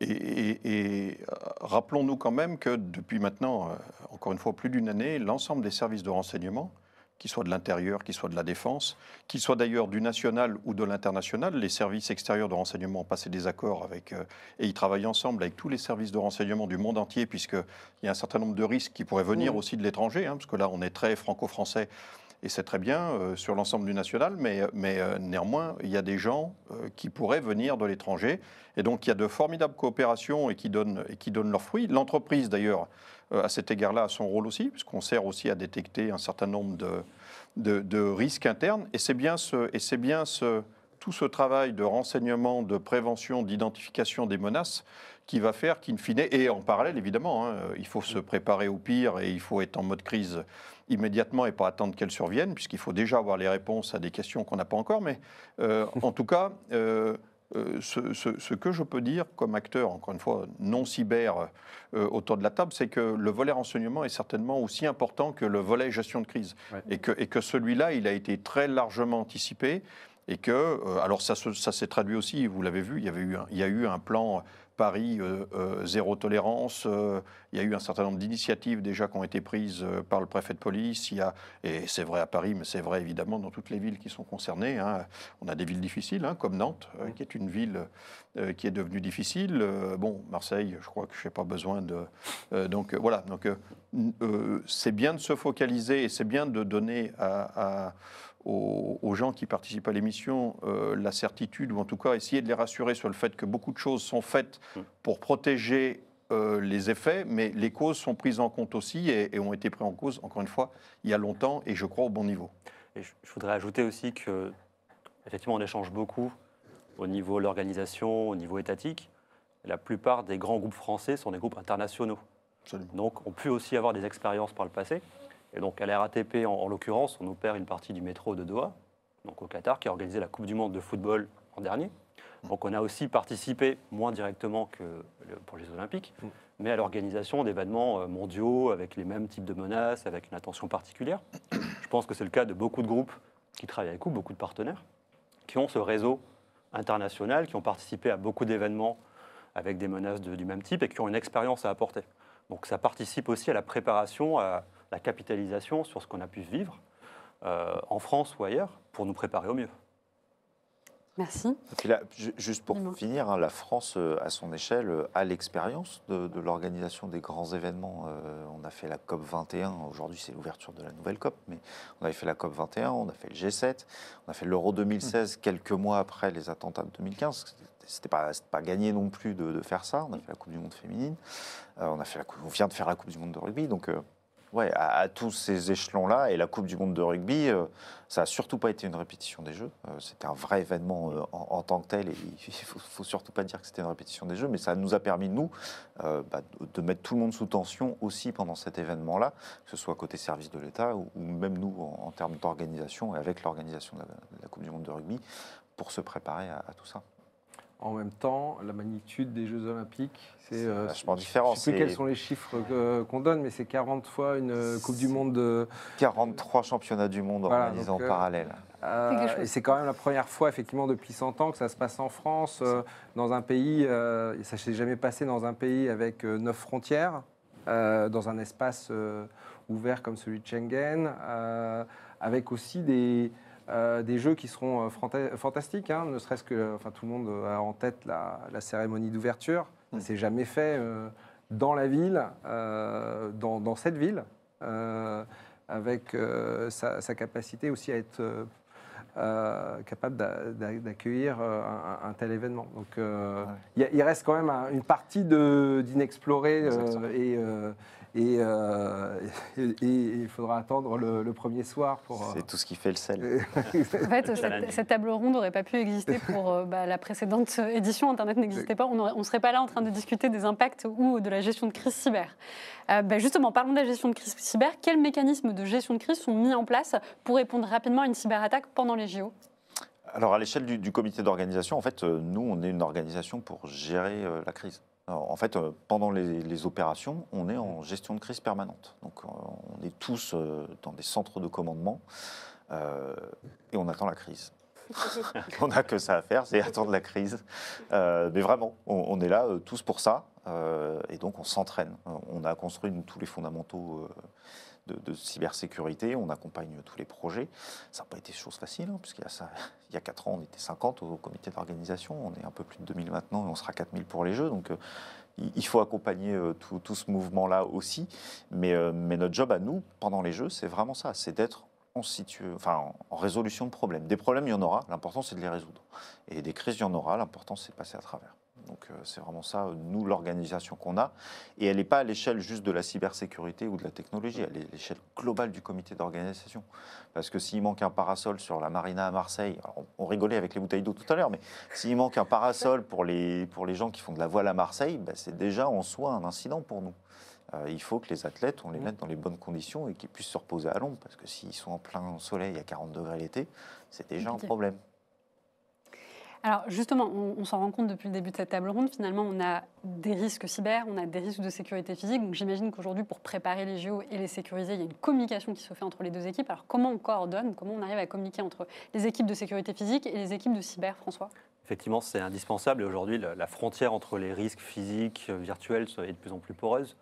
et et- et, rappelons-nous quand même que depuis maintenant, encore une fois, plus d'une année, l'ensemble des services de renseignement, qu'ils soient de l'intérieur, qu'ils soient de la défense, qu'ils soient d'ailleurs du national ou de l'international, les services extérieurs de renseignement ont passé des accords avec, euh, et ils travaillent ensemble avec tous les services de renseignement du monde entier, puisqu'il y a un certain nombre de risques qui pourraient venir aussi de l'étranger, hein, parce que là, on est très franco-français et c'est très bien euh, sur l'ensemble du national, mais, mais euh, néanmoins, il y a des gens euh, qui pourraient venir de l'étranger. Et donc, il y a de formidables coopérations et qui donnent, et qui leurs fruits. L'entreprise, d'ailleurs, euh, à cet égard-là, a son rôle aussi, puisqu'on sert aussi à détecter un certain nombre de, de, de risques internes. Et c'est bien, ce, et c'est bien ce, tout ce travail de renseignement, de prévention, d'identification des menaces qui va faire qu'in fine, et en parallèle évidemment, hein, il faut se préparer au pire et il faut être en mode crise immédiatement et pas attendre qu'elle survienne, puisqu'il faut déjà avoir les réponses à des questions qu'on n'a pas encore. Mais euh, en tout cas, euh, euh, ce, ce- ce que je peux dire comme acteur, encore une fois, non cyber euh, autour de la table, c'est que le volet renseignement est certainement aussi important que le volet gestion de crise. Ouais. Et que, et que celui-là, il a été très largement anticipé. Et que, euh, alors ça, ça s'est traduit aussi, vous l'avez vu, il y, avait eu il y a eu un plan Paris euh, euh, zéro tolérance, il y a eu un certain nombre d'initiatives déjà qui ont été prises par le préfet de police, et c'est vrai à Paris, mais c'est vrai évidemment dans toutes les villes qui sont concernées. hein. On a des villes difficiles, hein, comme Nantes, qui est une ville qui est devenue difficile. Bon, Marseille, je crois que je n'ai pas besoin de... donc voilà, donc c'est bien de se focaliser et c'est bien de donner à- aux, aux gens qui participent à l'émission euh, la certitude, ou en tout cas essayer de les rassurer sur le fait que beaucoup de choses sont faites pour protéger euh, les effets, mais les causes sont prises en compte aussi et, et ont été prises en cause, encore une fois, il y a longtemps et je crois au bon niveau. Et je, je voudrais ajouter aussi que, effectivement, on échange beaucoup au niveau de l'organisation, au niveau étatique. La plupart des grands groupes français sont des groupes internationaux. Absolument. donc ont pu aussi avoir des expériences par le passé. Et donc à la RATP, en, en l'occurrence, on opère une partie du métro de Doha, donc au Qatar, qui a organisé la Coupe du Monde de football en dernier. Donc on a aussi participé, moins directement que pour les Olympiques, Mm. mais à l'organisation d'événements euh, mondiaux avec les mêmes types de menaces, avec une attention particulière. Je pense que c'est le cas de beaucoup de groupes qui travaillent avec nous, beaucoup de partenaires, qui ont ce réseau international, qui ont participé à beaucoup d'événements avec des menaces de- du même type et qui ont une expérience à apporter. Donc ça participe aussi à la préparation, à la capitalisation sur ce qu'on a pu vivre euh, en France ou ailleurs pour nous préparer au mieux. Merci. Là, juste pour Dis-moi. finir, hein, la France, euh, à son échelle, euh, a l'expérience de, de l'organisation des grands événements. Euh, on a fait la COP 21, aujourd'hui c'est l'ouverture de la nouvelle COP, mais on avait fait la COP 21, on a fait le G7, on a fait l'Euro 2016 quelques mois après les attentats de 2015. C'était pas, c'était pas gagné non plus de, de faire ça. On a fait la Coupe du Monde féminine, Euh, on, a fait la, coupe- on vient de faire la Coupe du Monde de rugby, donc euh, ouais, à, tous ces échelons-là, et la Coupe du Monde de rugby, euh, ça n'a surtout pas été une répétition des Jeux. Euh, c'était un vrai événement euh, en, tant que tel, et (laughs) il ne faut, surtout pas dire que c'était une répétition des Jeux, mais ça nous a permis, nous, bah, de- mettre tout le monde sous tension aussi pendant cet événement-là, que ce soit côté service de l'État ou, même nous en, termes d'organisation et avec l'organisation de, la- Coupe du Monde de rugby pour se préparer à tout ça. En même temps, la magnitude des Jeux Olympiques, c'est. Euh, vachement je- différent, Je sais plus quels sont les chiffres qu'on donne, mais c'est 40 fois une euh, Coupe du Monde de. 43 championnats du monde Voilà, organisés donc, en euh, parallèle. Euh, et c'est quand même la première fois, effectivement, depuis 100 ans que ça se passe en France, euh, dans un pays, euh, et ça ne s'est jamais passé dans un pays avec euh, neuf frontières, euh, dans un espace euh, ouvert comme celui de Schengen, euh, avec aussi des, euh, des jeux qui seront euh, fanta- fantastiques, hein, ne serait-ce que, enfin, tout le monde a en tête la, la cérémonie d'ouverture. Ça Mm. s'est jamais fait euh, dans la ville, euh, dans, dans cette ville, euh, avec euh, sa, sa capacité aussi à être euh, euh, capable d'a- d'a- d'accueillir euh, un, un tel événement. Donc, euh, Ouais. il reste quand même un- une partie d'inexploré euh, et, euh, et, euh, et- et il faudra attendre le, le premier soir pour. euh, C'est tout ce qui fait le sel. (laughs) En fait, cette, cette table ronde n'aurait pas pu exister pour euh, bah, la précédente édition. Internet n'existait pas. On ne serait pas là en train de discuter des impacts ou de la gestion de crise cyber. Euh, bah, justement, parlons de la gestion de crise cyber. Quels mécanismes de gestion de crise sont mis en place pour répondre rapidement à une cyberattaque pendant les JO Alors, à l'échelle du, du comité d'organisation, en fait, euh, nous, on est une organisation pour gérer euh, la crise. Alors, en fait, euh, pendant les, les opérations, on est en gestion de crise permanente. Donc, euh, on est tous euh, dans des centres de commandement euh, et on attend la crise. (laughs) on n'a que ça à faire, c'est attendre la crise. Euh, mais vraiment, on, on est là euh, tous pour ça. euh, et donc, on s'entraîne. Euh, On a construit nous, tous les fondamentaux euh, de, cybersécurité. On accompagne tous les projets. Ça n'a pas été chose facile, hein, puisqu'il y a ça, (laughs) il y a 4 ans, on était 50 au comité d'organisation. On est un peu plus de 2000 maintenant et on sera 4000 pour les Jeux. Donc, euh, il faut accompagner euh, tout, ce mouvement-là aussi. Mais, euh, mais notre job à nous, pendant les Jeux, c'est vraiment ça c'est d'être en résolution de problèmes. Des problèmes, il y en aura. L'important, c'est de les résoudre. Et des crises, il y en aura. L'important, c'est de passer à travers. Donc, euh, c'est vraiment ça, euh, nous, l'organisation qu'on a. Et elle n'est pas à l'échelle juste de la cybersécurité ou de la technologie, elle est à l'échelle globale du comité d'organisation. Parce que s'il manque un parasol sur la marina à Marseille, on, on rigolait avec les bouteilles d'eau tout à l'heure, mais s'il manque un parasol pour les, pour les gens qui font de la voile à Marseille, ben, c'est déjà en soi un incident pour nous. Euh, il faut que les athlètes, on les mette dans les bonnes conditions et qu'ils puissent se reposer à l'ombre. Parce que s'ils sont en plein soleil à 40 degrés l'été, c'est déjà un problème. Alors justement, on, s'en rend compte depuis le début de cette table ronde, finalement, on a des risques cyber, on a des risques de sécurité physique. Donc j'imagine qu'aujourd'hui, pour préparer les JO et les sécuriser, il y a une communication qui se fait entre les deux équipes. Alors comment on coordonne, comment on arrive à communiquer entre les équipes de sécurité physique et les équipes de cyber, François? Effectivement, c'est indispensable. Et aujourd'hui, la, la frontière entre les risques physiques, euh, virtuels, est de plus en plus poreuse.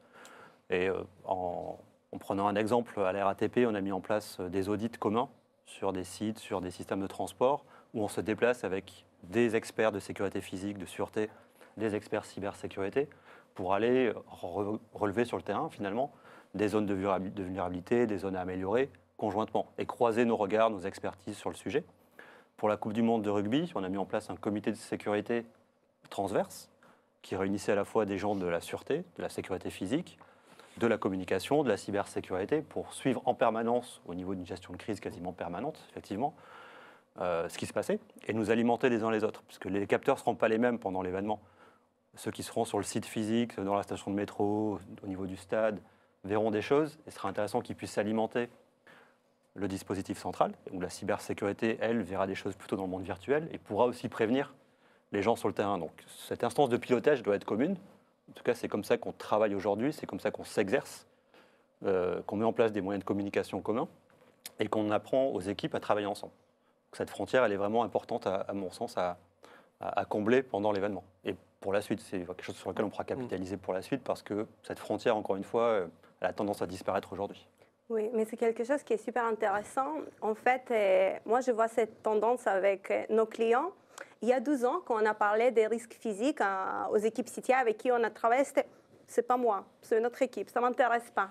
Et euh, en, en prenant un exemple, à la RATP, on a mis en place euh, des audits communs sur des sites, sur des systèmes de transport, où on se déplace avec des experts de sécurité physique, de sûreté, des experts cybersécurité, pour aller re- relever sur le terrain, finalement, des zones de vulnérabilité, des zones à améliorer conjointement, et croiser nos regards, nos expertises sur le sujet. Pour la Coupe du Monde de rugby, on a mis en place un comité de sécurité transverse qui réunissait à la fois des gens de la sûreté, de la sécurité physique, de la communication, de la cybersécurité, pour suivre en permanence, au niveau d'une gestion de crise quasiment permanente, effectivement, euh, ce qui se passait, et nous alimenter les uns les autres, parce que les capteurs ne seront pas les mêmes pendant l'événement. ceux qui seront sur le site physique, dans la station de métro, au niveau du stade, verront des choses. Et ce sera intéressant qu'ils puissent s'alimenter le dispositif central, où la cybersécurité, elle, verra des choses plutôt dans le monde virtuel et pourra aussi prévenir les gens sur le terrain. Donc cette instance de pilotage doit être commune. En tout cas, c'est comme ça qu'on travaille aujourd'hui, c'est comme ça qu'on s'exerce, euh, qu'on met en place des moyens de communication communs et qu'on apprend aux équipes à travailler ensemble. Cette frontière, elle est vraiment importante, à, à mon sens, à, à- à combler pendant l'événement. Et pour la suite, c'est quelque chose sur lequel on pourra capitaliser pour la suite parce que cette frontière, encore une fois, euh, elle a tendance à disparaître aujourd'hui. Oui, mais c'est quelque chose qui est super intéressant. En fait, euh, moi, je vois cette tendance avec euh, nos clients. Il y a 12 ans, quand on a parlé des risques physiques aux équipes CTIA avec qui on a travaillé, c'était c'est pas moi, c'est notre équipe, ça m'intéresse pas.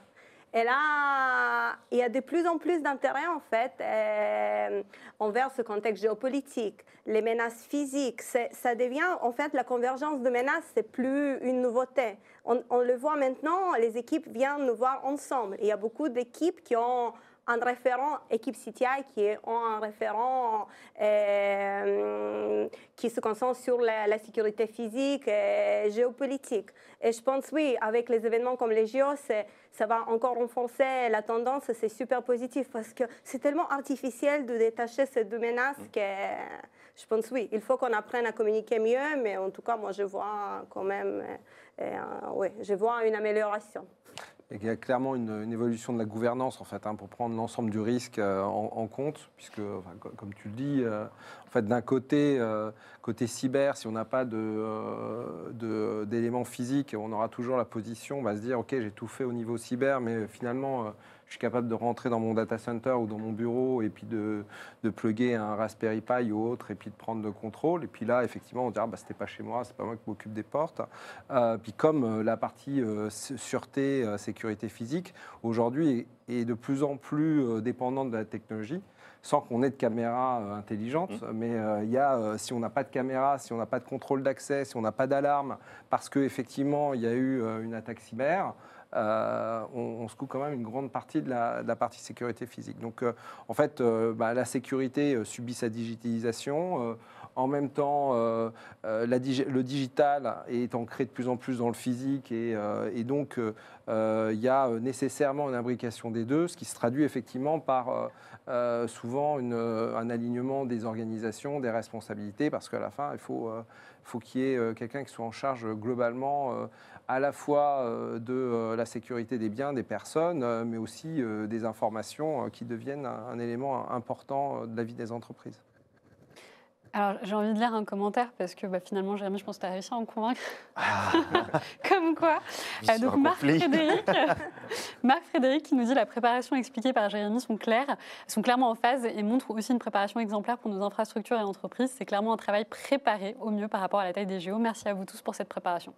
Et là, il y a de plus en plus d'intérêt, en fait, euh, envers ce contexte géopolitique, les menaces physiques. Ça devient, en fait, la convergence de menaces, c'est plus une nouveauté. On le voit maintenant, les équipes viennent nous voir ensemble. Il y a beaucoup d'équipes qui ont un référent équipe CTI qui est un référent euh, qui se concentre sur la, la sécurité physique et géopolitique. Et je pense, oui, avec les événements comme les JO, ça va encore renforcer la tendance. C'est super positif parce que c'est tellement artificiel de détacher ces deux menaces que je pense, oui, il faut qu'on apprenne à communiquer mieux. Mais en tout cas, moi, je vois quand même, euh, euh, oui, je vois une amélioration. Et il y a clairement une, évolution de la gouvernance en fait, hein, pour prendre l'ensemble du risque euh, en, compte, puisque, comme tu le dis, euh, en fait, d'un côté, euh, côté cyber, si on n'a pas d'éléments physiques, on aura toujours la position, on va se dire, ok, j'ai tout fait au niveau cyber, mais finalement, je suis capable de rentrer dans mon data center ou dans mon bureau et puis de, de plugger un Raspberry Pi ou autre et puis de prendre le contrôle. Et puis là, effectivement, on dira, bah, c'était pas chez moi, c'est pas moi qui m'occupe des portes. Euh, puis comme euh, la partie euh, sûreté, sécurité physique, aujourd'hui est, de plus en plus dépendante de la technologie, sans qu'on ait de caméra euh, intelligente. Mais euh, il y a, euh, si on n'a pas de caméra, si on n'a pas de contrôle d'accès, si on n'a pas d'alarme, parce qu'effectivement, il y a eu euh, une attaque cyber, euh, on, on se coupe quand même une grande partie de la, de la partie sécurité physique. Donc, euh, en fait, euh, bah, la sécurité subit sa digitalisation. En même temps, euh, euh, le digital est ancré de plus en plus dans le physique et, euh, donc il y a nécessairement une imbrication des deux, ce qui se traduit effectivement par souvent un alignement des organisations, des responsabilités, parce qu'à la fin, il faut, qu'il y ait quelqu'un qui soit en charge globalement à la fois de la sécurité des biens, des personnes, mais aussi des informations qui deviennent un, élément important de la vie des entreprises. Alors, j'ai envie de lire un commentaire parce que bah, finalement, Jérémy, je pense que tu as réussi à en convaincre. Ah. (laughs) Comme quoi. Euh, donc, Marc accomplie. Frédéric, (laughs) Marc Frédéric qui nous dit la préparation expliquée par Jérémy sont claires, sont clairement en phase et montrent aussi une préparation exemplaire pour nos infrastructures et entreprises. C'est clairement un travail préparé au mieux par rapport à la taille des JO. Merci à vous tous pour cette préparation.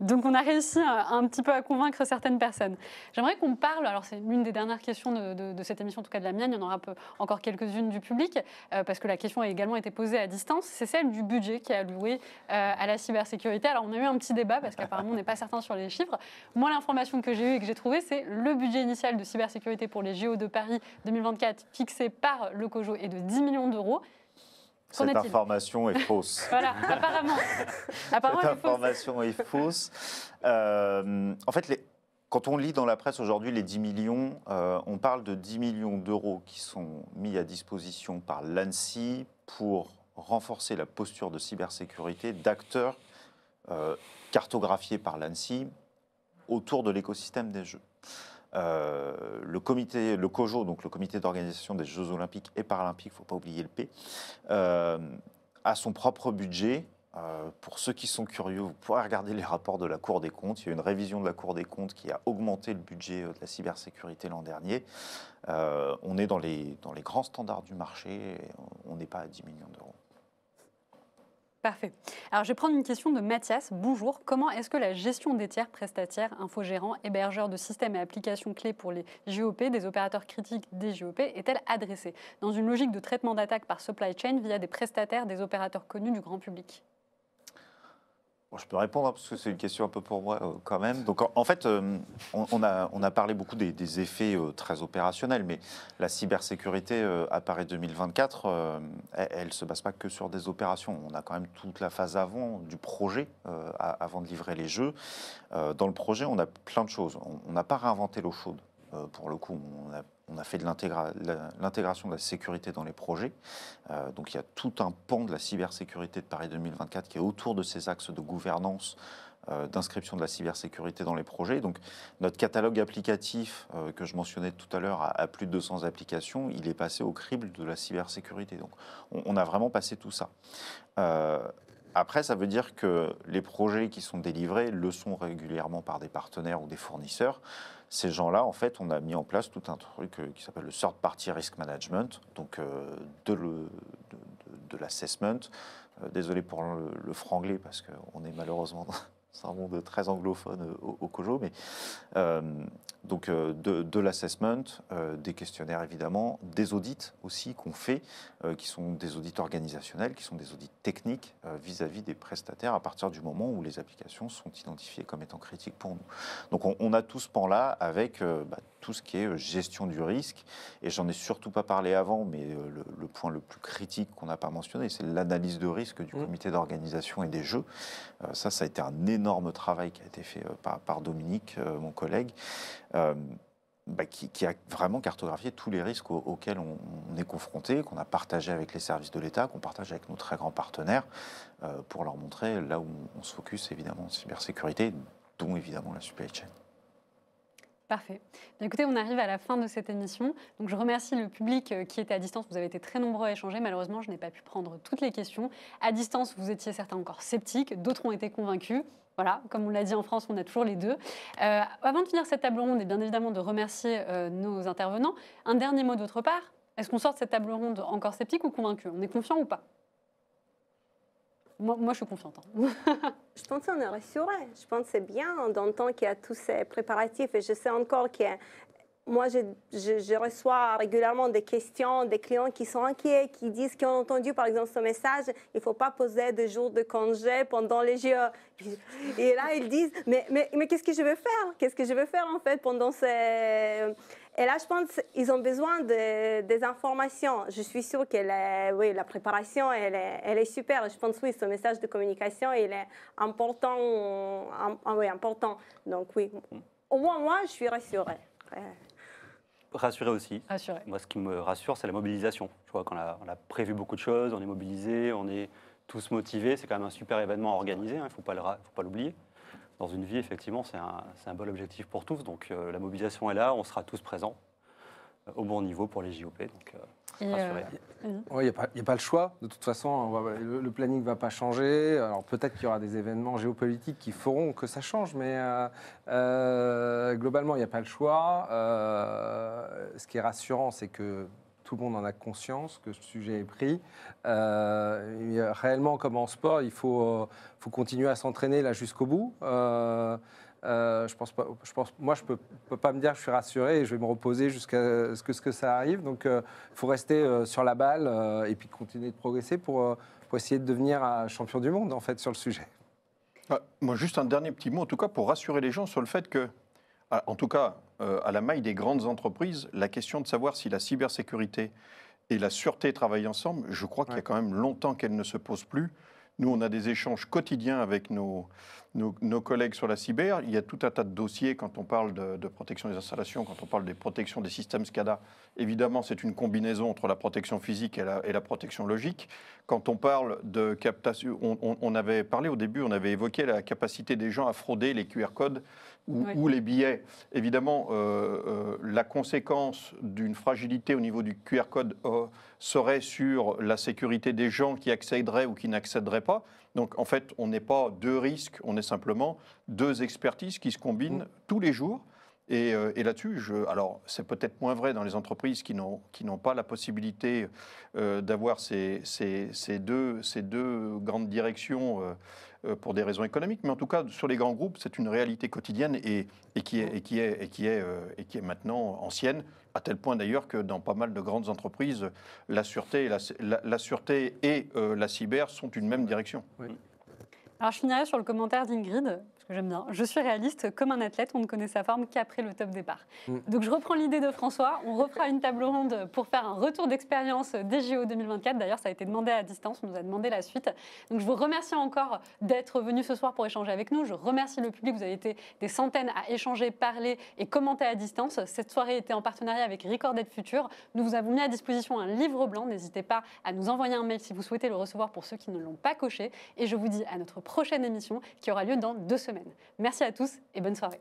Donc on a réussi un, un petit peu à convaincre certaines personnes. J'aimerais qu'on parle, alors c'est l'une des dernières questions de, cette émission, en tout cas de la mienne, il y en aura encore quelques-unes du public, euh, parce que la question a également été posée à distance, c'est celle du budget qui est alloué euh, à la cybersécurité. Alors on a eu un petit débat, parce qu'apparemment on n'est pas certain sur les chiffres. Moi l'information que j'ai eue et que j'ai trouvée, c'est le budget initial de cybersécurité pour les JO de Paris 2024 fixé par le COJO est de 10 millions d'euros. Cette information est fausse. (laughs) Voilà, apparemment. apparemment Cette information est fausse. Euh, en fait, les- quand on lit dans la presse aujourd'hui les 10 millions, euh, on parle de 10 millions d'euros qui sont mis à disposition par l'ANSI pour renforcer la posture de cybersécurité d'acteurs euh, cartographiés par l'ANSI autour de l'écosystème des Jeux. Euh, le comité, le COJO, donc le comité d'organisation des Jeux Olympiques et Paralympiques, il ne faut pas oublier le P, euh, a son propre budget. Euh, pour ceux qui sont curieux, vous pourrez regarder les rapports de la Cour des comptes. Il y a une révision de la Cour des comptes qui a augmenté le budget de la cybersécurité l'an dernier. On est dans les, grands standards du marché. on n'est pas à 10 millions d'euros. Parfait. Alors, je vais prendre une question de Mathias. Bonjour. Comment est-ce que la gestion des tiers prestataires, infogérants, hébergeurs de systèmes et applications clés pour les JOP, des opérateurs critiques des JOP, est-elle adressée? Dans une logique de traitement d'attaque par supply chain via des prestataires, des opérateurs connus du grand public Je peux répondre hein, parce que c'est une question un peu pour moi euh, quand même. Donc en, fait, euh, on, a, parlé beaucoup des, effets euh, très opérationnels, mais la cybersécurité à Paris 2024, euh, elle ne se base pas que sur des opérations. On a quand même toute la phase avant du projet, avant de livrer les jeux. Dans le projet, on a plein de choses. On- n'a pas réinventé l'eau chaude. Pour le coup, on a, on a fait de l'intégration de la sécurité dans les projets. Euh, donc il y a tout un pan de la cybersécurité de Paris 2024 qui est autour de ces axes de gouvernance, euh, d'inscription de la cybersécurité dans les projets. Donc notre catalogue applicatif euh, que je mentionnais tout à l'heure à, plus de 200 applications, il est passé au crible de la cybersécurité. Donc on, a vraiment passé tout ça. Après, ça veut dire que les projets qui sont délivrés le sont régulièrement par des partenaires ou des fournisseurs. Ces gens-là, en fait, on a mis en place tout un truc euh, qui s'appelle le Third Party Risk Management, donc euh, de l'assessment. Euh, désolé pour le, le franglais, parce qu'on est malheureusement dans un monde très anglophone euh, au, au COJO, mais euh, donc euh, de, de l'assessment, euh, des questionnaires évidemment, des audits aussi qu'on fait, qui sont des audits organisationnels, qui sont des audits techniques vis-à-vis des prestataires à partir du moment où les applications sont identifiées comme étant critiques pour nous. Donc on, on a tout ce pan-là avec bah, tout ce qui est gestion du risque, et j'en ai surtout pas parlé avant, mais le, le point le plus critique qu'on n'a pas mentionné, c'est l'analyse de risque du Mmh. comité d'organisation et des jeux. Ça, ça a été un énorme travail qui a été fait euh, par, Dominique, euh, mon collègue, euh, bah, qui, a vraiment cartographié tous les risques au- auxquels on, est confronté, qu'on a partagé avec les services de l'État, qu'on partage avec nos très grands partenaires, pour leur montrer là où on se focus évidemment en cybersécurité, dont évidemment la supply chain. Parfait. Bien, écoutez, on arrive à la fin de cette émission. Donc, je remercie le public qui était à distance. Vous avez été très nombreux à échanger. Malheureusement, je n'ai pas pu prendre toutes les questions. À distance, vous étiez certains encore sceptiques, d'autres ont été convaincus. Voilà, comme on l'a dit en France, on a toujours les deux. Euh, avant de finir cette table ronde et bien évidemment de remercier euh, nos intervenants, un dernier mot d'autre part. Est-ce qu'on sort de cette table ronde encore sceptique ou convaincu? On est confiant ou pas? Moi, je suis confiante. hein. (laughs) Je pense qu'on est rassuré. Je pense que c'est bien d'entendre qu'il y a tous ces préparatifs. Et je sais encore que moi, je, reçois régulièrement des questions des clients qui sont inquiets, qui disent qu'ils ont entendu, par exemple, ce message, il ne faut pas poser de jours de congé pendant les JO. (laughs) Et là, ils disent, mais, qu'est-ce que je vais faire? Qu'est-ce que je vais faire, en fait, pendant ces... Et là, je pense qu'ils ont besoin de, des informations. Je suis sûre que la, préparation, elle est, elle est super. Je pense, oui, ce message de communication, il est important. im- oui, important. Donc, oui. Au moins, moi, je suis rassurée. Rassuré aussi. Moi, ce qui me rassure, c'est la mobilisation. Tu vois, quand on a, on a prévu beaucoup de choses, on est mobilisé, on est tous motivés. C'est quand même un super événement à organiser, hein, il ne faut pas l'oublier. Dans une vie, effectivement, c'est un, un bon objectif pour tous. Donc euh, la mobilisation est là, on sera tous présents au bon niveau pour les JOP. Donc, euh, Et, rassuré. euh, Il n'y a, pas- y a pas le choix. De toute façon, on va- le, le planning ne va pas changer. Alors peut-être qu'il y aura des événements géopolitiques qui feront que ça change, mais euh, euh, globalement, il n'y a pas le choix. Euh, ce qui est rassurant, c'est que tout le monde en a conscience, que ce sujet est pris. Euh, réellement, comme en sport, il faut, euh, faut continuer à s'entraîner là jusqu'au bout. Euh, euh, je pense pas, je pense, moi, je peux, peux pas me dire que je suis rassuré et je vais me reposer jusqu'à ce que, ce que ça arrive. Donc, il faut rester euh, sur la balle euh, et puis continuer de progresser pour, euh, pour essayer de devenir euh, champion du monde, en fait, sur le sujet. Ah, moi, juste un dernier petit mot, en tout cas, pour rassurer les gens sur le fait que, ah, en tout cas, euh, à la maille des grandes entreprises, la question de savoir si la cybersécurité et la sûreté travaillent ensemble, je crois qu'il y a quand même longtemps qu'elles ne se posent plus. Nous, on a des échanges quotidiens avec nos, nos, nos collègues sur la cyber. Il y a tout un tas de dossiers quand on parle de, de protection des installations, quand on parle des protections des systèmes SCADA. Évidemment, c'est une combinaison entre la protection physique et la, et la protection logique. Quand on parle de captation, on, on- on avait parlé au début, on avait évoqué la capacité des gens à frauder les QR codes ou les billets. Évidemment, euh, euh, la conséquence d'une fragilité au niveau du QR code euh, serait sur la sécurité des gens qui accéderaient ou qui n'accéderaient pas. Donc en fait, on n'est pas deux risques, on est simplement deux expertises qui se combinent tous les jours. Et, euh, et là-dessus, je, alors c'est peut-être moins vrai dans les entreprises qui n'ont qui n'ont pas la possibilité euh, d'avoir ces, ces- ces deux, ces deux grandes directions euh, pour des raisons économiques, mais en tout cas sur les grands groupes, c'est une réalité quotidienne et, et qui est, et qui est, et qui est, euh, et qui est maintenant ancienne, à tel point d'ailleurs que dans pas mal de grandes entreprises, la sûreté et la, la- la sûreté et euh, la cyber sont une même direction. Alors je finirai sur le commentaire d'Ingrid, que j'aime bien. Je suis réaliste, comme un athlète, on ne connaît sa forme qu'après le top départ. Mm. Donc je reprends l'idée de François, on refera une table ronde pour faire un retour d'expérience des JO 2024. D'ailleurs, ça a été demandé à distance, on nous a demandé la suite. Donc je vous remercie encore d'être venu ce soir pour échanger avec nous. Je remercie le public, vous avez été des centaines à échanger, parler et commenter à distance. Cette soirée était en partenariat avec Recorded Future. Nous vous avons mis à disposition un livre blanc. N'hésitez pas à nous envoyer un mail si vous souhaitez le recevoir pour ceux qui ne l'ont pas coché. Et je vous dis à notre prochaine émission qui aura lieu dans deux semaines. Merci à tous et bonne soirée.